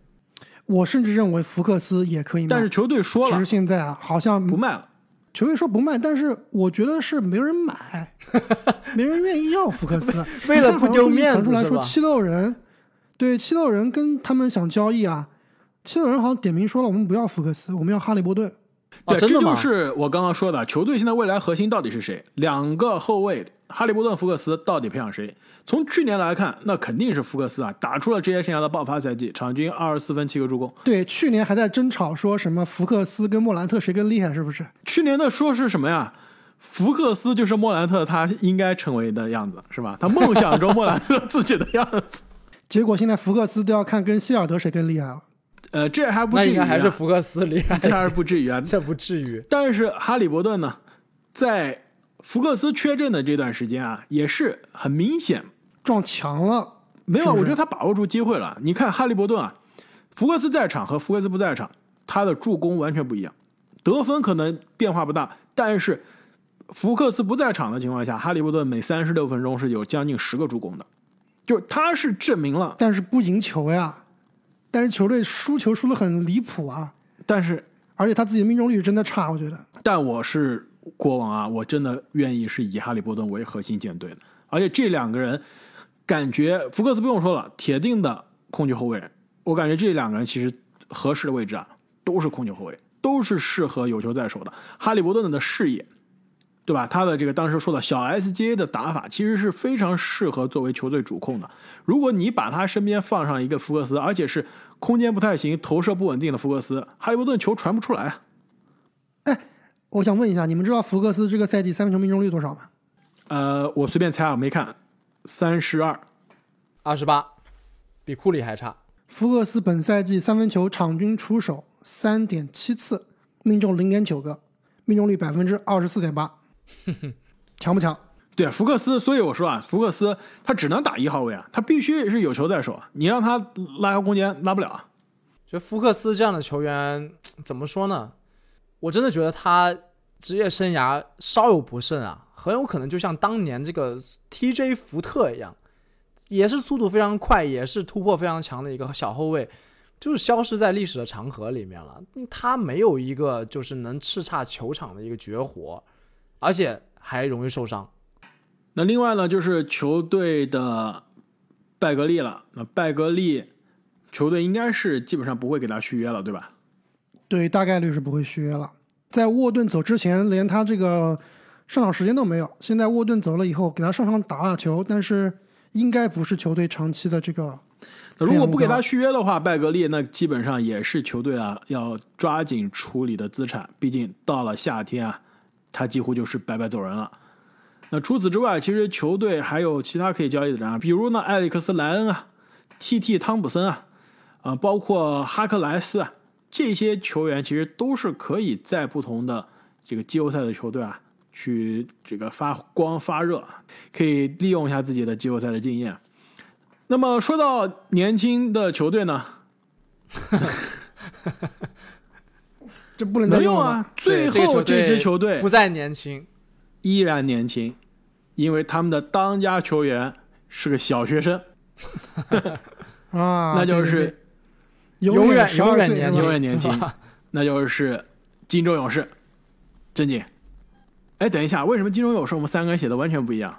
我甚至认为福克斯也可以卖，但是球队说了只是现在啊，好像不卖了，球队说不卖，但是我觉得是没人买，没人愿意要福克斯。为了不丢面子是吧说七六人，对七六人跟他们想交易啊，七六人好像点名说了，我们不要福克斯，我们要哈利波顿。哦，对，这就？是我刚刚说的，球队现在未来核心到底是谁？两个后卫，哈利波顿、福克斯到底培养谁？从去年来看，那肯定是福克斯啊，打出了职业生涯的爆发赛季，场均二十四分、七个助攻。对，去年还在争吵说什么福克斯跟莫兰特谁更厉害，是不是？去年的说是什么呀？福克斯就是莫兰特他应该成为的样子，是吧？他梦想中莫兰特自己的样子。结果现在福克斯都要看跟希尔德谁更厉害了。呃，这还不至于、啊，应该还是福克斯厉害，这还是不至于啊。这不至于。但是哈利伯顿呢，在福克斯缺阵的这段时间啊，也是很明显撞墙了。没有，是是我觉得他把握住机会了。你看哈利伯顿啊，福克斯在场和福克斯不在场，他的助攻完全不一样，得分可能变化不大，但是福克斯不在场的情况下，哈利伯顿每三十六分钟是有将近十个助攻的，就是他是证明了，但是不赢球呀，但是球队输球输的很离谱啊，但是而且他自己的命中率真的差，我觉得。但我是国王啊，我真的愿意是以哈利伯顿为核心舰队的，而且这两个人感觉福克斯不用说了，铁定的控球后卫，我感觉这两个人其实合适的位置啊，都是控球后卫，都是适合有球在手的。哈利伯顿的视野，对吧？他的这个当时说的小 SGA 的打法，其实是非常适合作为球队主控的。如果你把他身边放上一个福克斯，而且是空间不太行、投射不稳定的福克斯，哈利伯顿球传不出来啊。我想问一下，你们知道福克斯这个赛季三分球命中率多少吗？呃，我随便猜啊，没看，三十二。二十八，比库里还差。福克斯本赛季三分球场均出手三点七次，命中零点九个，命中率百分之二十四点八，强不强？对福克斯，所以我说啊，福克斯他只能打一号位啊，他必须是有球在手啊，你让他拉开空间拉不了啊。觉得福克斯这样的球员怎么说呢？我真的觉得他职业生涯稍有不慎啊，很有可能就像当年这个 TJ 福特一样，也是速度非常快，也是突破非常强的一个小后卫，就是消失在历史的长河里面了。嗯他没有一个就是能叱咤球场的一个绝活，而且还容易受伤。那另外呢，就是球队的拜格利了。那拜格利球队应该是基本上不会给他续约了，对吧？对，大概率是不会续约了。在沃顿走之前，连他这个上场时间都没有。现在沃顿走了以后，给他上场打打球，但是应该不是球队长期的这个。那如果不给他续约的话，拜格利那基本上也是球队啊要抓紧处理的资产。毕竟到了夏天啊，他几乎就是白白走人了。那除此之外，其实球队还有其他可以交易的人啊，比如呢，艾里克斯·莱恩啊，T.T. 汤普森啊，啊、包括哈克莱斯啊，这些球员其实都是可以在不同的这个季后赛的球队啊，去这个发光发热，可以利用一下自己的季后赛的经验。那么说到年轻的球队呢，这不能再用啊，最后这支球队不再年轻，依然年轻，因为他们的当家球员是个小学生，啊，那就是永永远永远年轻永远年轻，那就是金州勇士，正经。哎，等一下，为什么金州勇士我们三个人写的完全不一样？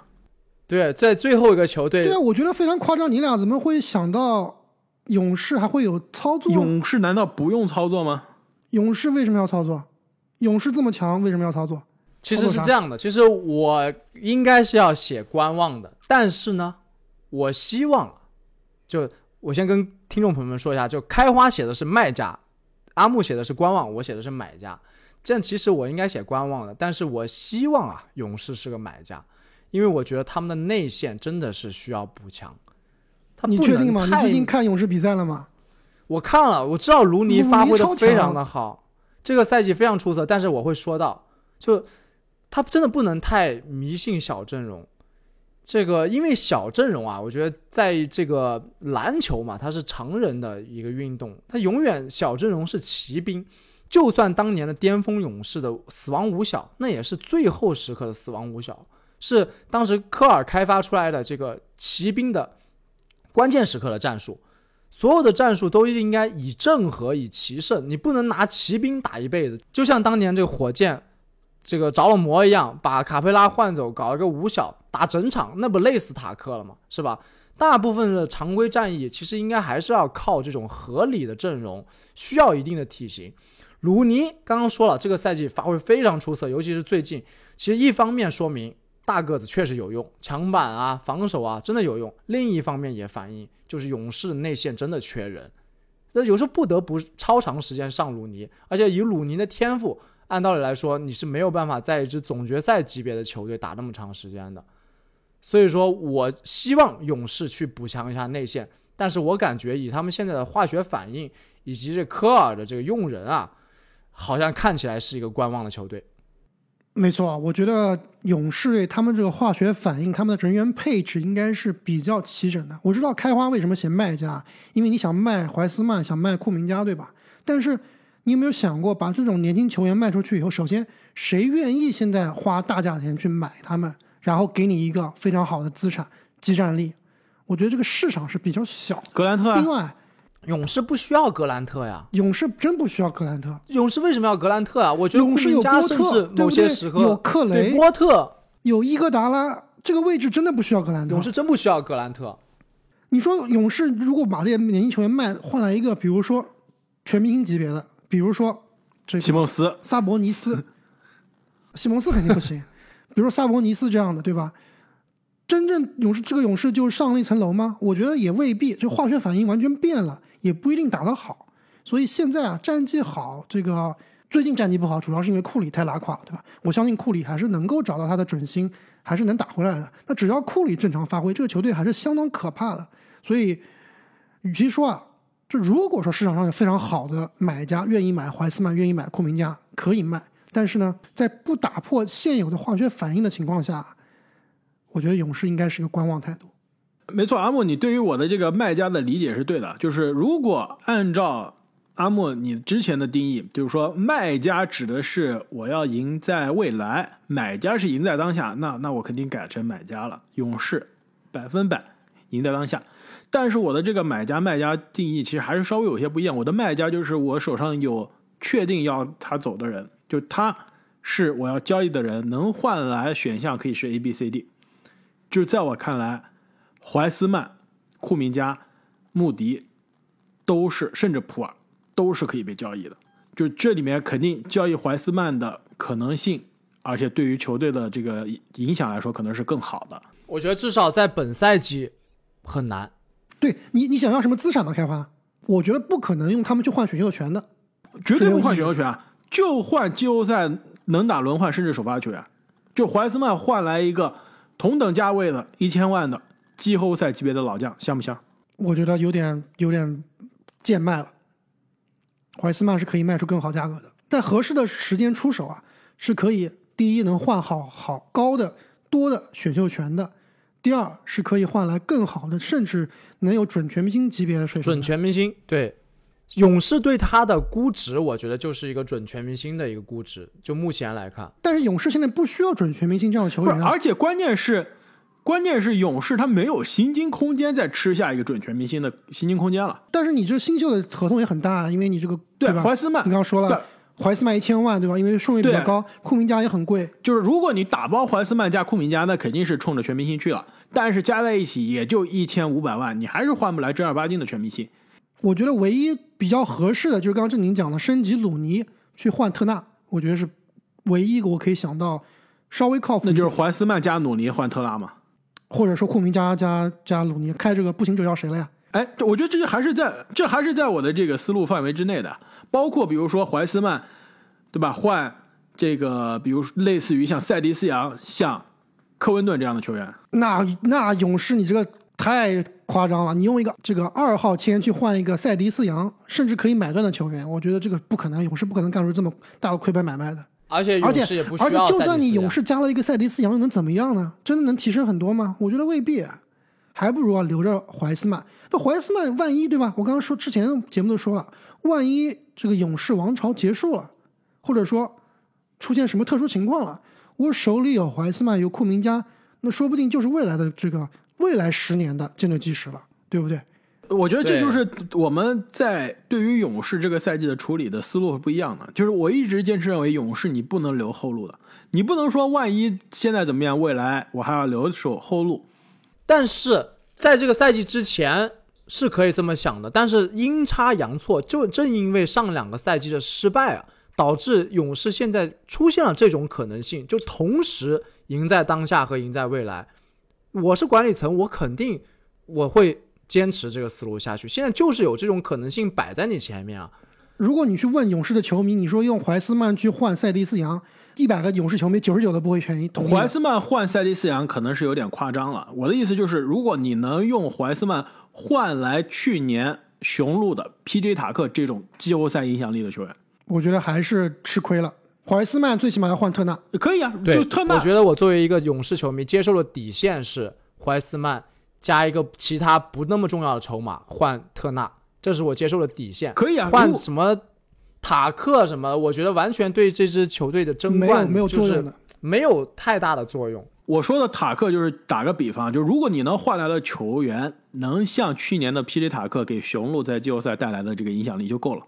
对，在最后一个球队对啊，我觉得非常夸张。你俩怎么会想到勇士还会有操作？勇士难道不用操作吗？勇士为什么要操作？勇士这么强，为什么要操作？其实是这样的，其实我应该是要写观望的，但是呢，我希望，就我先跟听众朋友们说一下，就开花写的是卖家，阿木写的是观望，我写的是买家。这样其实我应该写观望的，但是我希望啊，勇士是个买家，因为我觉得他们的内线真的是需要补强。他你确定吗？你最近看勇士比赛了吗？我看了，我知道卢尼发挥的非常的好，这个赛季非常出色。但是我会说到，就他真的不能太迷信小阵容。这个因为小阵容啊，我觉得在这个篮球嘛，它是常人的一个运动，它永远小阵容是骑兵。就算当年的巅峰勇士的死亡五小，那也是最后时刻的死亡五小，是当时科尔开发出来的这个骑兵的关键时刻的战术。所有的战术都应该以正和以奇胜，你不能拿骑兵打一辈子。就像当年这个火箭，这个着了魔一样，把卡佩拉换走，搞一个五小打整场，那不累死塔克了吗？是吧？大部分的常规战役其实应该还是要靠这种合理的阵容，需要一定的体型。鲁尼刚刚说了，这个赛季发挥非常出色，尤其是最近，其实一方面说明大个子确实有用，抢板啊、防守啊真的有用；另一方面也反映就是勇士内线真的缺人，那有时候不得不超长时间上鲁尼，而且以鲁尼的天赋，按道理来说你是没有办法在一支总决赛级别的球队打那么长时间的。所以说我希望勇士去补强一下内线，但是我感觉以他们现在的化学反应以及这科尔的这个用人啊，好像看起来是一个观望的球队。没错，我觉得勇士队他们这个化学反应，他们的人员配置应该是比较齐整的。我知道开花为什么写卖家，因为你想卖怀斯曼，想卖库明加，对吧？但是你有没有想过，把这种年轻球员卖出去以后，首先谁愿意现在花大价钱去买他们，然后给你一个非常好的资产基战力？我觉得这个市场是比较小。格兰特、啊，另外，勇士不需要格兰特呀。勇士真不需要格兰特。勇士为什么要格兰特啊？我觉得勇士有波特，甚至某些时刻有克雷、波特、有伊戈达拉，这个位置真的不需要格兰特。勇士真不需要格兰特。你说勇士如果把这些年轻球员卖，换来一个比如说全明星级别的，比如说这个西蒙斯、萨博尼斯，西蒙斯肯定不行。比如说萨博尼斯这样的，对吧？真正勇士这个勇士就上了一层楼吗？我觉得也未必，这化学反应完全变了。也不一定打得好，所以现在啊，战绩好，这个最近战绩不好，主要是因为库里太拉垮了，对吧？我相信库里还是能够找到他的准心，还是能打回来的。那只要库里正常发挥，这个球队还是相当可怕的。所以，与其说啊，就如果说市场上有非常好的买家愿意买怀斯曼，愿意买库明加，可以卖。但是呢，在不打破现有的化学反应的情况下，我觉得勇士应该是一个观望态度。没错，阿莫，你对于我的这个卖家的理解是对的。就是如果按照阿莫你之前的定义，就是说卖家指的是我要赢在未来，买家是赢在当下，那那我肯定改成买家了。勇士百分百赢在当下，但是我的这个买家卖家定义其实还是稍微有些不一样。我的卖家就是我手上有确定要他走的人，就他是我要交易的人，能换来选项可以是 A、B、C、D，就是在我看来。怀斯曼、库明加、穆迪都是，甚至普尔都是可以被交易的。就这里面肯定交易怀斯曼的可能性，而且对于球队的这个影响来说，可能是更好的。我觉得至少在本赛季很难。对你，你想要什么资产吗？开发？我觉得不可能用他们去换选秀权的，绝对不换选秀权，就换季后赛能打轮换甚至首发球员。就怀斯曼换来一个同等价位的一千万的。季后赛级别的老将像不像？我觉得有点有点贱卖了。怀斯曼是可以卖出更好价格的，在合适的时间出手啊，是可以第一能换好好高的多的选秀权的，第二是可以换来更好的，甚至能有准全明星级别的水平。准全明星，对，勇士对他的估值，我觉得就是一个准全明星的一个估值。就目前来看，但是勇士现在不需要准全明星这样的球员，而且关键是。关键是勇士他没有薪金空间再吃下一个准全明星的薪金空间了。但是你这新秀的合同也很大，因为你这个对吧？怀斯曼，你刚刚说了，怀斯曼一千万对吧？因为顺位比较高，库明加也很贵。就是如果你打包怀斯曼加库明加，那肯定是冲着全明星去了。但是加在一起也就一千五百万，你还是换不来正儿八经的全明星。我觉得唯一比较合适的就是刚刚正经讲的升级鲁尼去换特纳，我觉得是唯一一个我可以想到稍微靠谱。那就是怀斯曼加鲁尼换特纳嘛？或者说库明加加加鲁尼开这个步行者要谁了呀？哎，我觉得这还是在这还是在我的这个思路范围之内的。包括比如说怀斯曼，对吧？换这个，比如类似于像塞迪斯杨、像科温顿这样的球员。那那勇士你这个太夸张了，你用一个这个二号签去换一个塞迪斯杨，甚至可以买断的球员，我觉得这个不可能，勇士不可能干出这么大的亏本买卖的。而且而且而且，就算你勇士加了一个赛迪斯杨，又能怎么样呢？真的能提升很多吗？我觉得未必，还不如啊留着怀斯曼。那怀斯曼万一对吧？我刚刚说之前节目都说了，万一这个勇士王朝结束了，或者说出现什么特殊情况了，我手里有怀斯曼，有库明加，那说不定就是未来的这个未来十年的战略基石了，对不对？我觉得这就是我们在对于勇士这个赛季的处理的思路是不一样的。就是我一直坚持认为，勇士你不能留后路的，你不能说万一现在怎么样，未来我还要留守后路。但是在这个赛季之前是可以这么想的，但是阴差阳错，就正因为上两个赛季的失败啊，导致勇士现在出现了这种可能性，就同时赢在当下和赢在未来。我是管理层，我肯定我会。坚持这个思路下去，现在就是有这种可能性摆在你前面啊。如果你去问勇士的球迷，你说用怀斯曼去换塞迪斯杨，一百个勇士球迷九十九都不会愿意同意。怀斯曼换塞迪斯杨可能是有点夸张了。我的意思就是，如果你能用怀斯曼换来去年雄鹿的 P.J. 塔克这种季后赛影响力的球员，我觉得还是吃亏了。怀斯曼最起码要换特纳，可以啊，对就特，纳我觉得我作为一个勇士球迷，接受的底线是怀斯曼加一个其他不那么重要的筹码换特纳，这是我接受的底线。可以啊，换什么塔克什么，我觉得完全对这支球队的争冠没有作用的。没有太大的作用。我说的塔克就是打个比方，就如果你能换来的球员能像去年的 PJ 塔克给雄鹿在季后赛带来的这个影响力就够了，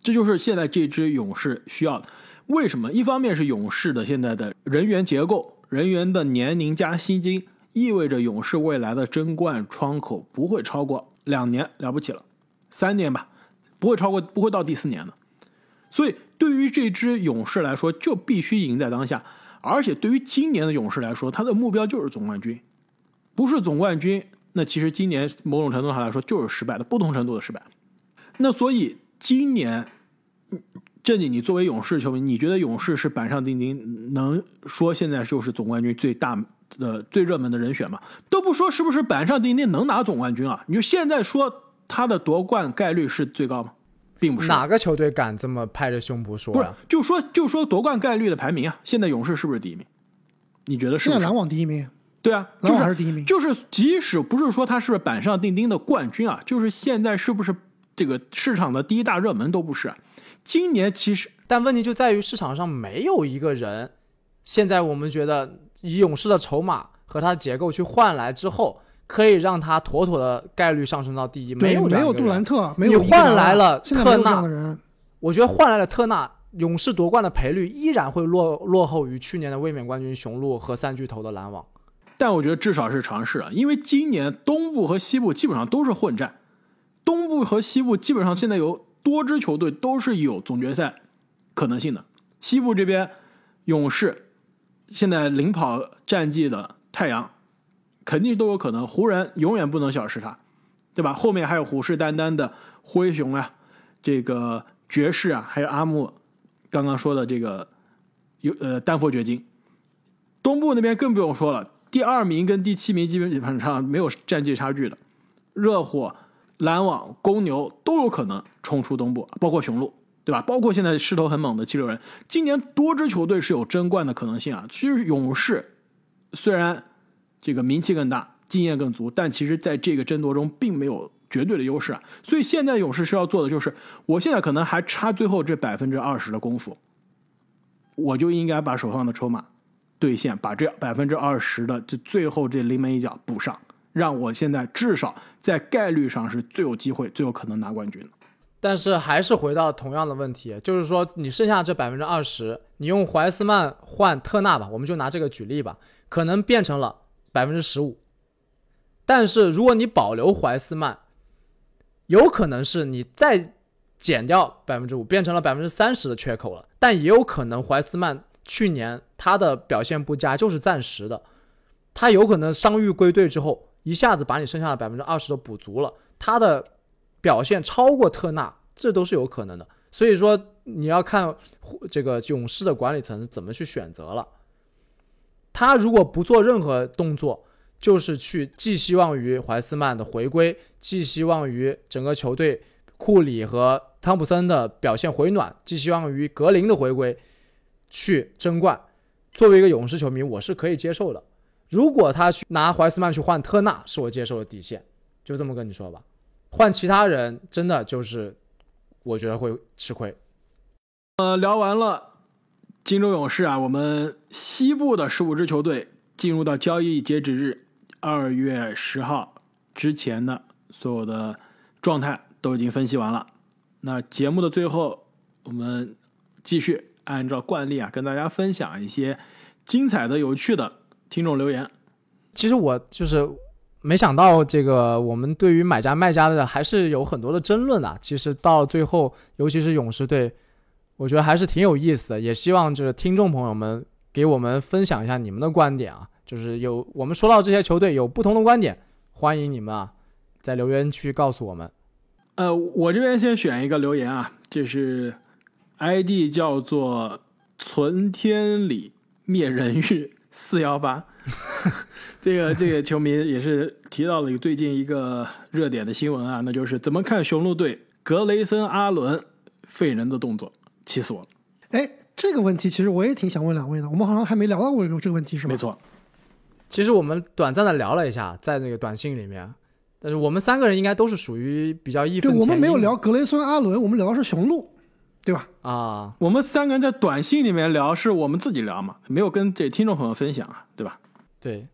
这就是现在这支勇士需要的。为什么？一方面是勇士的现在的人员结构、人员的年龄加薪金，意味着勇士未来的争冠窗口不会超过两年，了不起了，三年吧，不会超过，不会到第四年的。所以对于这支勇士来说，就必须赢在当下。而且对于今年的勇士来说，他的目标就是总冠军，不是总冠军，那其实今年某种程度上来说就是失败的，不同程度的失败。那所以今年，嗯正经，你作为勇士球迷，你觉得勇士是板上钉钉，能说现在就是总冠军最大的、最热门的人选嘛？都不说是不是板上钉钉能拿总冠军啊，你就现在说他的夺冠概率是最高吗？并不是。哪个球队敢这么拍着胸脯说不是？，就说就说夺冠概率的排名啊，现在勇士是不是第一名？你觉得是不是现在篮？网第一名，对啊，篮就是网还是第一名。就是，即使不是说他是不是板上钉钉的冠军啊，就是现在是不是这个市场的第一大热门都不是啊。今年其实但问题就在于市场上没有一个人，现在我们觉得以勇士的筹码和他的结构去换来之后，可以让他妥妥的概率上升到第一。没，有没有杜兰特，没你换来了特纳。我觉得换来了特纳，勇士夺冠的赔率依然会落落后于去年的卫冕冠军雄鹿和三巨头的篮网。但我觉得至少是尝试啊，因为今年东部和西部基本上都是混战，东部和西部基本上现在有多支球队都是有总决赛可能性的。西部这边，勇士现在领跑战绩的太阳肯定都有可能，湖人永远不能小视他，对吧？后面还有虎视眈眈的灰熊啊，这个爵士啊，还有阿木刚刚说的这个有呃丹佛掘金。东部那边更不用说了，第二名跟第七名基本上没有战绩差距的，热火、篮网、公牛都有可能冲出东部，包括雄鹿，对吧？包括现在势头很猛的七六人，今年多支球队是有争冠的可能性啊。其实勇士虽然这个名气更大，经验更足，但其实在这个争夺中并没有绝对的优势啊。所以现在勇士是要做的就是，我现在可能还差最后这百分之二十的功夫，我就应该把手上的筹码兑现，把这百分之二十的这最后这临门一脚补上，让我现在至少在概率上是最有机会、最有可能拿冠军的。但是还是回到同样的问题，就是说你剩下这百分之二十，你用怀斯曼换特纳吧，我们就拿这个举例吧，可能变成了百分之十五。但是如果你保留怀斯曼，有可能是你再减掉百分之五，变成了百分之三十的缺口了。但也有可能怀斯曼去年他的表现不佳就是暂时的，他有可能伤愈归队之后，一下子把你剩下的百分之二十都补足了，他的表现超过特纳，这都是有可能的。所以说你要看这个勇士的管理层怎么去选择了。他如果不做任何动作，就是去寄希望于怀斯曼的回归，寄希望于整个球队库里和汤普森的表现回暖，寄希望于格林的回归，去争冠。作为一个勇士球迷，我是可以接受的。如果他去拿怀斯曼去换特纳，是我接受的底线，就这么跟你说吧。换其他人，真的就是我觉得会吃亏。呃，聊完了金州勇士啊，我们西部的十五支球队进入到交易截止日二月十号之前的所有的状态都已经分析完了。那节目的最后，我们继续按照惯例啊，跟大家分享一些精彩的、有趣的听众留言。其实我就是没想到，这个我们对于买家卖家的还是有很多的争论啊。其实到最后，尤其是勇士队，我觉得还是挺有意思的。也希望就是听众朋友们给我们分享一下你们的观点啊。就是有我们说到这些球队有不同的观点，欢迎你们啊在留言区告诉我们。呃，我这边先选一个留言啊，这是 ID 叫做“存天理灭人欲四幺八”，这个这个球迷也是提到了最近一个热点的新闻啊，那就是怎么看雄鹿队格雷森阿伦废人的动作，气死我了。哎，这个问题其实我也挺想问两位的，我们好像还没聊到过这个问题，是吗？没。错，其实我们短暂的聊了一下，在那个短信里面，但是我们三个人应该都是属于比较义对，我们没有聊格雷森阿伦，我们聊的是雄鹿，对吧？啊，我们三个人在短信里面聊，是我们自己聊嘛，没有跟这听众朋友分享啊，对吧？对，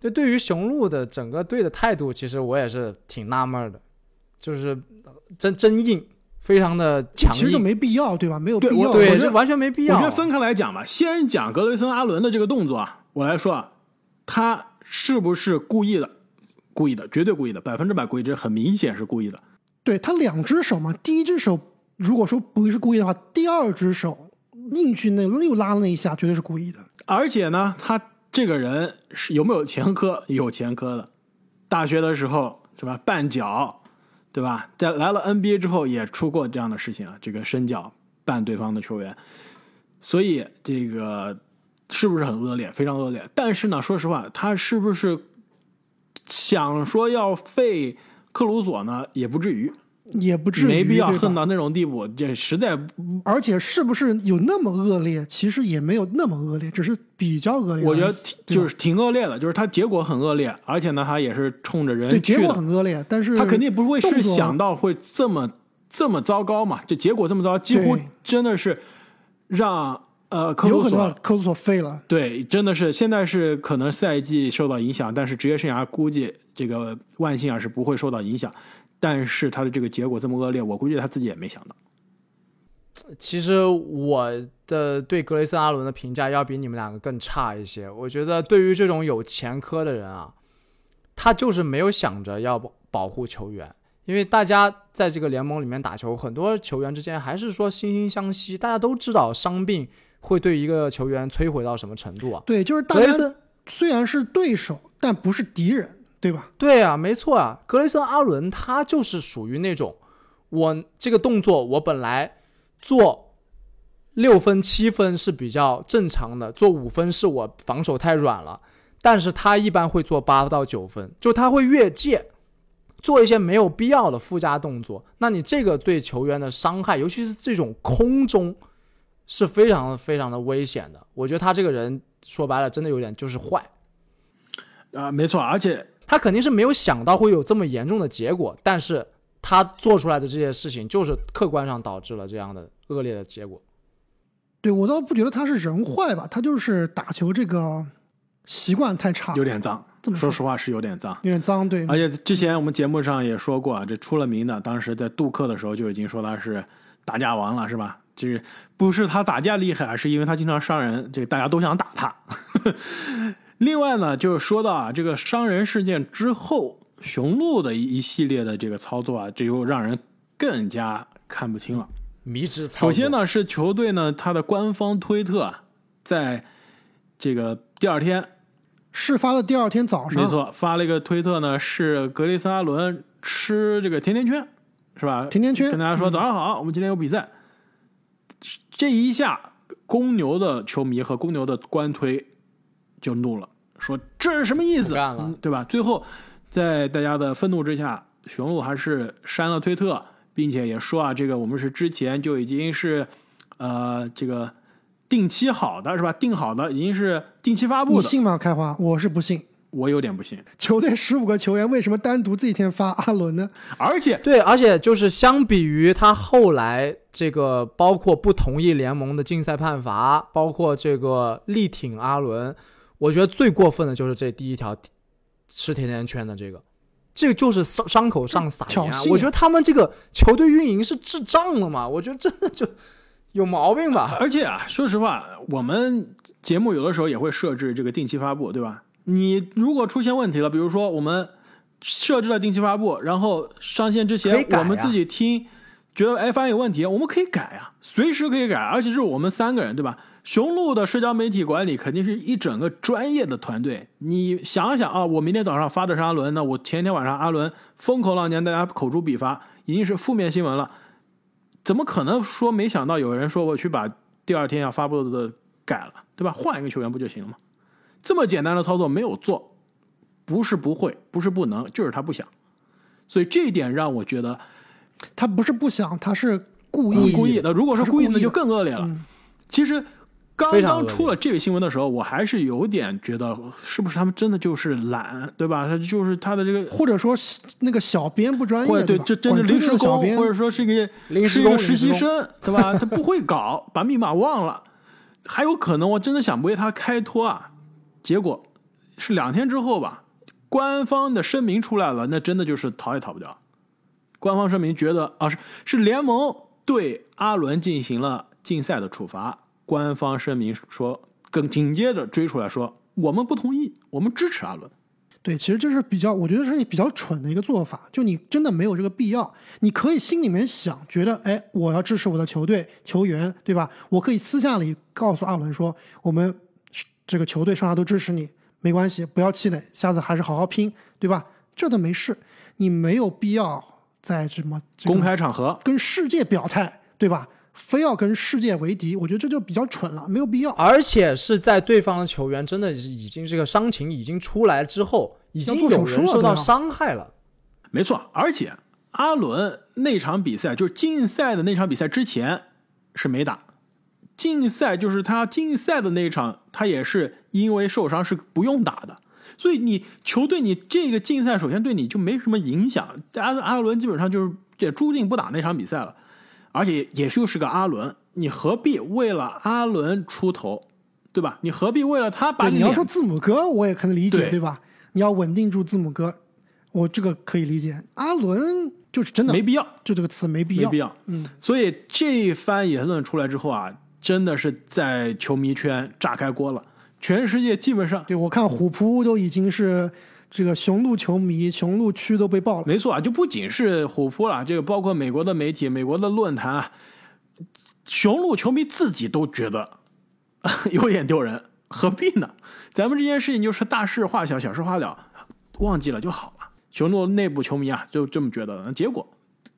对，对于雄鹿的整个队的态度，其实我也是挺纳闷的，就是呃真真硬，非常的强硬其实就，没必要，对吧？没有必要。对，我觉得这完全没必要。我觉得分开来讲吧，先讲格雷森阿伦的这个动作啊，我来说啊，他是不是故意的？故意的，绝对故意的，百分之百故意，这很明显是故意的。对他两只手嘛，第一只手如果说不是故意的话，第二只手硬去那又拉那一下，绝对是故意的。而且呢，他这个人是有没有前科？有前科的。大学的时候是吧，绊脚，对吧？在来了 NBA 之后也出过这样的事情啊，这个伸脚绊对方的球员，所以这个是不是很恶劣？非常恶劣。但是呢，说实话，他是不是想说要废克鲁索呢？也不至于，也不至于，没必要恨到那种地步。这实在而且是不是有那么恶劣？其实也没有那么恶劣，只是比较恶劣。我觉得挺就是挺恶劣的，就是他结果很恶劣，而且呢，他也是冲着人对结果，很恶劣，但是他肯定不会是想到会这么这么糟糕嘛，这结果这么糟，几乎真的是让呃科鲁有可能让索科鲁索废了。对，真的是现在是可能赛季受到影响，但是职业生涯估计这个万幸啊是不会受到影响，但是他的这个结果这么恶劣，我估计他自己也没想到。其实我的对格雷森阿伦的评价要比你们两个更差一些。我觉得对于这种有前科的人啊，他就是没有想着要保保护球员，因为大家在这个联盟里面打球，很多球员之间还是说惺惺相惜，大家都知道伤病会对一个球员摧毁到什么程度啊。对，就是大家虽然是对手，但不是敌人，对吧？对啊，没错啊，格雷森阿伦他就是属于那种，我这个动作我本来做六分七分是比较正常的，做五分是我防守太软了，但是他一般会做八到九分，就他会越界，做一些没有必要的附加动作。那你这个对球员的伤害，尤其是这种空中，是非常非常的危险的。我觉得他这个人说白了，真的有点就是坏。啊、没错，而且他肯定是没有想到会有这么严重的结果，但是他做出来的这些事情，就是客观上导致了这样的恶劣的结果。对我倒不觉得他是人坏吧，他就是打球这个习惯太差，有点脏这么，说说实话是有点脏。有点脏。对，而且之前我们节目上也说过啊，这出了名的，当时在杜克的时候就已经说他是打架王了，是吧？就是不是他打架厉害，而是因为他经常伤人，这个大家都想打他。另外呢，就是说到啊，这个伤人事件之后，雄鹿的一一系列的这个操作啊，这又让人更加看不清了。迷之操作。首先，呢，是球队呢，它的官方推特啊，在这个第二天事发的第二天早上，没，错，发了一个推特呢，是格雷斯阿伦吃这个甜甜圈，是吧？甜甜圈跟大家说早上好，我们今天有比赛。这一下，公牛的球迷和公牛的官推就怒了，说这是什么意思干了嗯对吧？最后，在大家的愤怒之下，雄鹿还是删了推特，并且也说啊，这个我们是之前就已经是呃这个定期好的是吧？定好的已经是定期发布的，你信吗？开花，我是不信。我有点不信。球队十五个球员为什么单独这一天发阿伦呢？而且对，而且就是相比于他后来这个，包括不同意联盟的竞赛判罚，包括这个力挺阿伦，我觉得最过分的就是这第一条吃甜甜圈的这个，这个就是伤伤口上撒盐我觉得他们这个球队运营是智障了嘛？我觉得真的就有毛病吧。而且啊，说实话，我们节目有的时候也会设置这个定期发布，对吧？你如果出现问题了，比如说我们设置了定期发布，然后上线之前我们自己听，觉得哎发现有问题，我们可以改啊，随时可以改，而且是我们三个人，对吧？雄鹿的社交媒体管理肯定是一整个专业的团队。你想想啊，我明天早上发的是阿伦，那我前一天晚上阿伦风口浪尖，大家口诛笔伐，已经是负面新闻了。怎么可能说没想到有人说我去把第二天要发布的改了，对吧？换一个球员不就行了吗？这么简单的操作没有做，不是不会，不是不能，就是他不想。所以这一点让我觉得他不是不想，他是故意故意的。如果是故意的，他是故意的就更恶劣了。嗯其实刚刚出了这个新闻的时候，我还是有点觉得，是不是他们真的就是懒，对吧？他就是他的这个，或者说那个小编不专业，或者对，吧这真是管推特临时工，或者说是一个临时工是一个实习生，对吧？他不会搞，把密码忘了，还有可能我真的想为他开脱啊，结果是两天之后吧，官方的声明出来了，那真的就是逃也逃不掉。官方声明觉得啊是是联盟对阿伦进行了禁赛的处罚，官方声明说，更紧接着追出来说我们不同意，我们支持阿伦。对，其实这是比较，我觉得是比较蠢的一个做法。就你真的没有这个必要，你可以心里面想，觉得哎，我要支持我的球队球员，对吧？我可以私下里告诉阿伦说，我们这个球队上下都支持你，没关系，不要气馁，下次还是好好拼，对吧？这都没事，你没有必要在什么、这个公开场合，跟世界表态，对吧？非要跟世界为敌，我觉得这就比较蠢了，没有必要。而且是在对方的球员真的是已经这个伤情已经出来之后，已经有人受到伤害了。没错，而且阿伦那场比赛就是禁赛的那场比赛之前是没打，禁赛就是他禁赛的那一场，他也是因为受伤是不用打的。所以你球队你这个禁赛首先对你就没什么影响，阿阿伦基本上就是也注定不打那场比赛了，而且也就是个阿伦，你何必为了阿伦出头，对吧？你何必为了他把对，你要说字母哥，我也可能理解，对对吧？你要稳定住字母哥，我这个可以理解。阿伦就是真的没必要？就这个词没必要，没必要。嗯，所以这一番言论出来之后啊，真的是在球迷圈炸开锅了。全世界基本上对我看虎扑都已经是这个雄鹿球迷，雄鹿区都被爆了。没错啊，就不仅是虎扑了，这个包括美国的媒体、美国的论坛啊，雄鹿球迷自己都觉得 有点丢人，何必呢？咱们这件事情就是大事化小，小事化了，忘记了就好了。雄鹿内部球迷啊，就这么觉得的。结果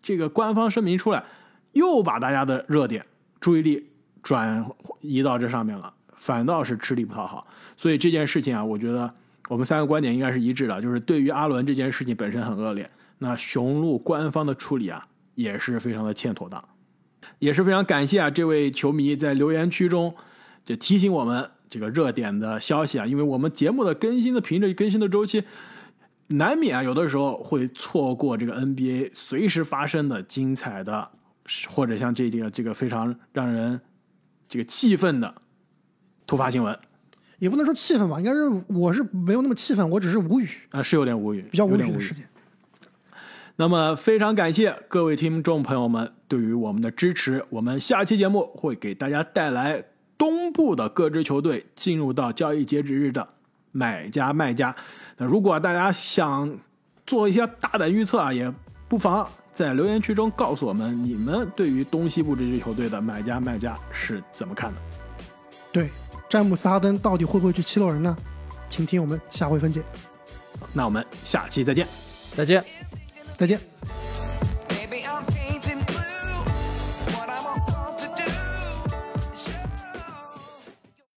这个官方声明出来，又把大家的热点注意力转移到这上面了，反倒是吃力不讨好。所以这件事情啊，我觉得我们三个观点应该是一致的，就是对于阿伦这件事情本身很恶劣，那雄鹿官方的处理啊，也是非常的欠妥当。也是非常感谢啊，这位球迷在留言区中就提醒我们这个热点的消息啊，因为我们节目的更新的频率、更新的周期，难免啊有的时候会错过这个 NBA 随时发生的精彩的，或者像这个这个非常让人这个气愤的突发新闻也不能说气愤吧，应该是我是没有那么气愤，我只是无语，啊，是有点无语，比较无语的事情。那么非常感谢各位听众朋友们对于我们的支持，我们下期节目会给大家带来东部的各支球队进入到交易截止日的买家卖家。那如果大家想做一些大胆预测啊，也不妨在留言区中告诉我们你们对于东西部这支球队的买家卖家是怎么看的。对，詹姆斯哈登到底会不会去七六人呢？请听我们下回分解，那我们下期再见。再见。再见。